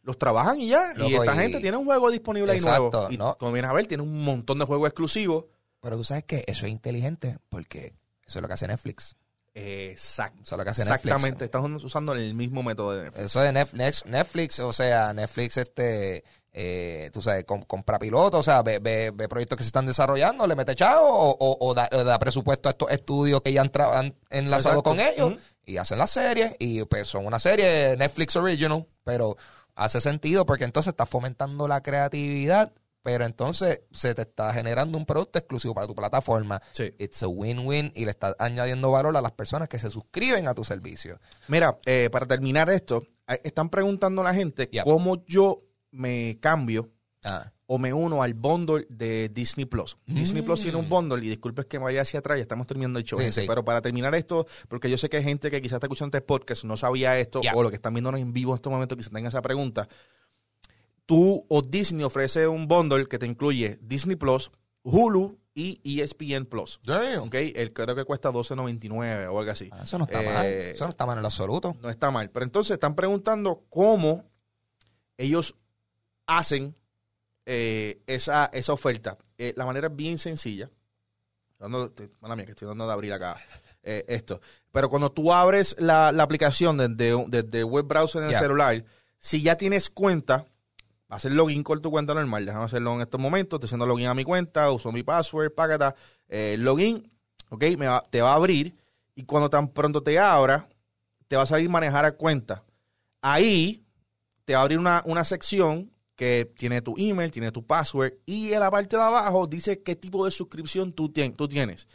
Los trabajan y ya. y esta y- gente tiene un juego disponible ahí nuevo. Y ¿no? como vienes a ver, tiene un montón de juegos exclusivos. Pero tú sabes que eso es inteligente porque eso es lo que hace Netflix. Exacto. Eso es lo que hace Netflix. Exactamente. Están usando el mismo método de Netflix. Eso de Nex- Netflix, o sea, Netflix, este, eh, tú sabes, com- compra pilotos, o sea, ve, ve- ve proyectos que se están desarrollando, le mete chavo o, o- o da, o da presupuesto a estos estudios que ya han, enlazado Exacto. con ellos y hacen las series y pues son una serie Netflix original, pero hace sentido porque entonces está fomentando la creatividad, pero entonces se te está generando un producto exclusivo para tu plataforma. Sí. It's a win-win y le estás añadiendo valor a las personas que se suscriben a tu servicio. Mira, eh, para terminar esto, están preguntando a la gente cómo yo me cambio Ah, o me uno al bundle de Disney Plus. Disney Plus tiene un bundle y disculpes que me vaya hacia atrás, ya estamos terminando el show. Sí, gente, sí. Pero para terminar esto, porque yo sé que hay gente que quizás está escuchando este podcast no sabía esto o lo que están viéndonos en vivo en estos momentos quizás tengan esa pregunta. Tú o Disney ofrece un bundle que te incluye Disney Plus, Hulu y ESPN Plus. ¿Ok? El creo que cuesta 12.99 o algo así. Ah, Eso no está Eh, mal. Eso no está mal en absoluto. No está mal. Pero entonces están preguntando cómo ellos hacen eh, esa, esa oferta. Eh, la manera es bien sencilla. Dando, mala mía, que estoy dando de abrir acá eh, esto. Pero cuando tú abres la, la aplicación desde, desde web browser en el celular, si ya tienes cuenta, hacer login con tu cuenta normal. Déjame hacerlo en estos momentos. Estoy haciendo login a mi cuenta, uso mi password, págata, eh, login, ok, me va- te va a abrir. Y cuando tan pronto te abra, te va a salir manejar a cuenta. Ahí te va a abrir una, una sección que tiene tu email, tiene tu password y en la parte de abajo dice qué tipo de suscripción tú, tú tienes.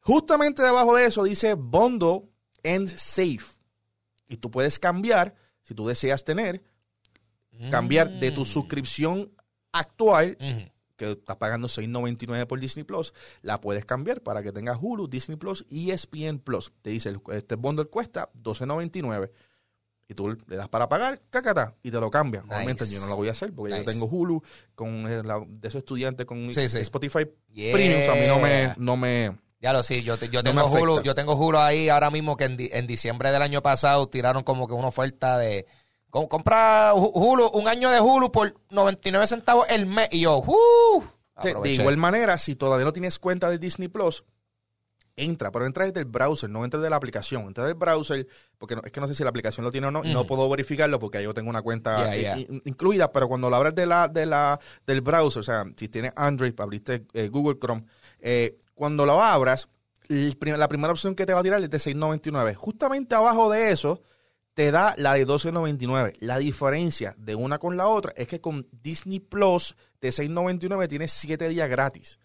Justamente debajo de eso dice Bundle and Save. Y tú puedes cambiar, si tú deseas tener, cambiar de tu Mm. suscripción actual que estás pagando 6.99 por Disney Plus, la puedes cambiar para que tengas Hulu, Disney Plus y ESPN Plus. Te dice, este bundle cuesta 12.99 y tú le das para pagar, cacata, y te lo cambian. Nice. Obviamente yo no lo voy a hacer porque Nice. yo tengo Hulu con eh, la- de esos estudiantes con Sí, sí. Spotify Yeah. Premium. A mí no me, no me, Ya lo sí, yo, yo No tengo Hulu, yo tengo Hulu ahí ahora mismo que en, en diciembre del año pasado tiraron como que una oferta de compra Hu- Hulu, un año de Hulu por 99 centavos el mes y yo, ¡uh! De- igual manera, si todavía no tienes cuenta de Disney Plus, entra, pero entra desde el browser, no entra de la aplicación. Entra del browser, porque no- es que no sé si la aplicación lo tiene o no, no puedo verificarlo porque yo tengo una cuenta Yeah, yeah. in- incluida, pero cuando lo abres de la, de la, del browser, o sea, si tienes Android, abriste eh, Google Chrome, eh, cuando lo abras, la primera opción que te va a tirar es de 6.99. Justamente abajo de eso te da la de 12.99. La diferencia de una con la otra es que con Disney Plus de 6.99 tienes 7 días gratis.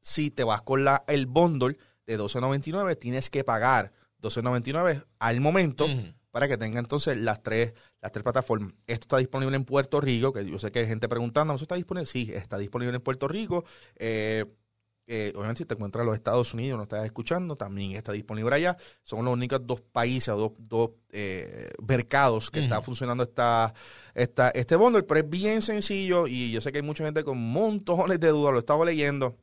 Si te vas con la, el bundle de 12.99, tienes que pagar 12.99 al momento para que tenga entonces las tres, las tres plataformas. Esto está disponible en Puerto Rico, que yo sé que hay gente preguntando, ¿eso está disponible? Sí, está disponible en Puerto Rico. Eh, eh, obviamente, si te encuentras en los Estados Unidos, no estás escuchando, también está disponible allá. Son los únicos dos países o dos, dos eh, mercados que está Ujú. funcionando esta, esta, este bundle, pero es bien sencillo y yo sé que hay mucha gente con montones de dudas, lo he estado leyendo.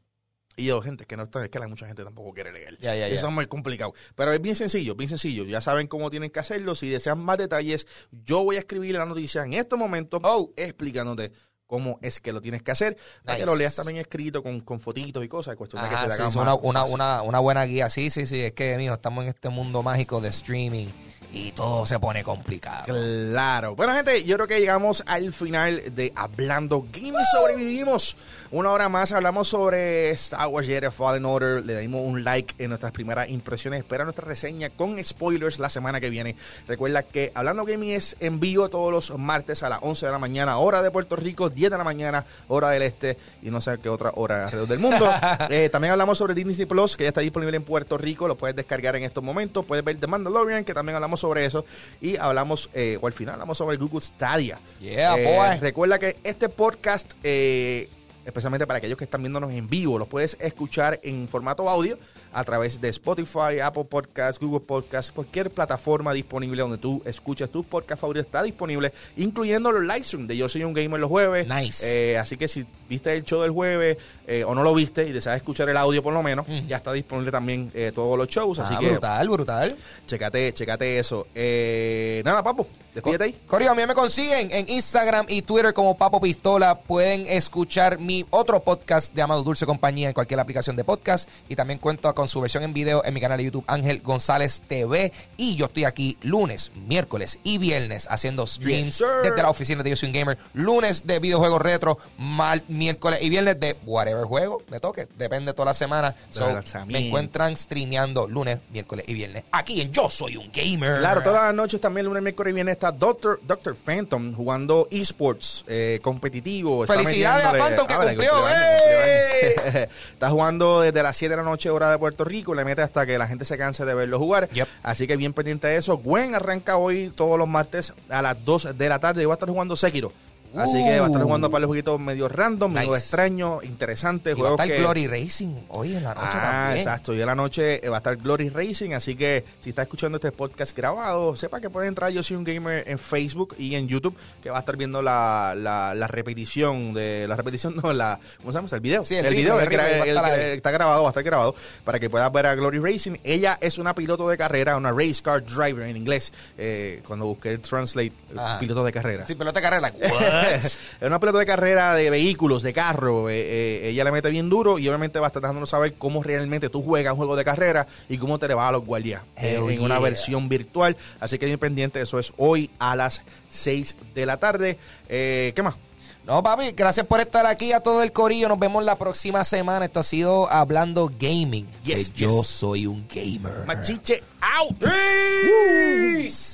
Y yo, gente, que no está, es que la mucha gente tampoco quiere leer. Eso es muy complicado. Pero es bien sencillo, bien sencillo. Ya saben cómo tienen que hacerlo. Si desean más detalles, yo voy a escribir la noticia en este momento Oh. explicándote cómo es que lo tienes que hacer. Para que lo leas también escrito con, con fotitos y cosas. Cuestión de que se te haga más una, una, fácil. una, una buena guía. Sí, sí, sí. Es que, mijo, estamos en este mundo mágico de streaming y todo se pone complicado. Claro. Bueno, gente, yo creo que llegamos al final de Hablando Gaming. Sobrevivimos una hora más. Hablamos sobre Star Wars Jedi Fallen Order. Le dimos un like en nuestras primeras impresiones. Espera nuestra reseña con spoilers la semana que viene. Recuerda que Hablando Gaming es en vivo todos los martes a las 11 de la mañana, hora de Puerto Rico, 10 de la mañana, hora del este y no sé qué otra hora alrededor del mundo. Eh, también hablamos sobre Disney Plus, que ya está disponible en Puerto Rico. Lo puedes descargar en estos momentos. Puedes ver The Mandalorian, que también hablamos sobre eso. Y hablamos, eh, o al final hablamos sobre Google Stadia. Yeah, Eh, boy. Recuerda que este podcast, eh, especialmente para aquellos que están viéndonos en vivo, los puedes escuchar en formato audio a través de Spotify, Apple Podcasts, Google Podcasts, cualquier plataforma disponible donde tú escuchas tus podcasts favoritos está disponible, incluyendo los live stream de Yo Soy un Gamer los jueves. Nice. Eh, así que si viste el show del jueves eh, o no lo viste y deseas escuchar el audio por lo menos, ya está disponible también eh, todos los shows. Así Ah, que brutal, brutal. checate, checate eso. Eh, nada, papo, despídete ahí. Corio, a mí me consiguen en Instagram y Twitter como Papo Pistola. Pueden escuchar mi otro podcast de Amado Dulce Compañía en cualquier aplicación de podcast. Y también cuento con su versión en video en mi canal de YouTube Ángel González TV. Y yo estoy aquí lunes, miércoles y viernes haciendo streams Yes, desde la oficina de Yo Soy un Gamer. Lunes de videojuegos retro, mal, miércoles y viernes de whatever juego me toque. Depende toda la semana. So, me encuentran streameando lunes, miércoles y viernes. Aquí en Yo Soy un Gamer. Claro, todas las noches también, lunes, miércoles y viernes está Doctor, Doctor Phantom jugando esports eh, competitivo. Felicidades a Phantom, que Ah, cumplió, años. está jugando desde las 7 de la noche, hora de Puerto Rico. Le mete hasta que la gente se canse de verlo jugar. Yep. Así que bien pendiente de eso. Gwen arranca hoy todos los martes a las 2 de la tarde. Y va a estar jugando Sekiro. Así que va a estar jugando para los jueguitos medio random, medio Nice. extraños, interesantes. Y va a estar que- Glory Racing hoy en la noche Ah, también. exacto. Y en la noche eh, va a estar Glory Racing. Así que si está escuchando este podcast grabado, sepa que puede entrar Yo Soy un Gamer en Facebook y en YouTube, que va a estar viendo la, la, la repetición de. La repetición, no, la. ¿Cómo se llama? El video. Sí, el video el el que está grabado, va a estar grabado para que puedas ver a Glory Racing. Ella es una piloto de carrera, una race car driver en inglés. Eh, cuando busqué el translate, Ajá. piloto de carrera. Sí, pelota de carrera. Es una pelota de carrera de vehículos, de carro. eh, eh, ella le mete bien duro y obviamente va a estar dejándonos saber cómo realmente tú juegas un juego de carrera y cómo te le va a los guardias eh, en una versión virtual. Así que bien pendiente, eso es hoy a las 6 de la tarde. ¿Qué más? No, papi, gracias por estar aquí a todo el corillo. Nos vemos la próxima semana. Esto ha sido Hablando Gaming. Yes, que yo soy un gamer. Machiche out. Peace.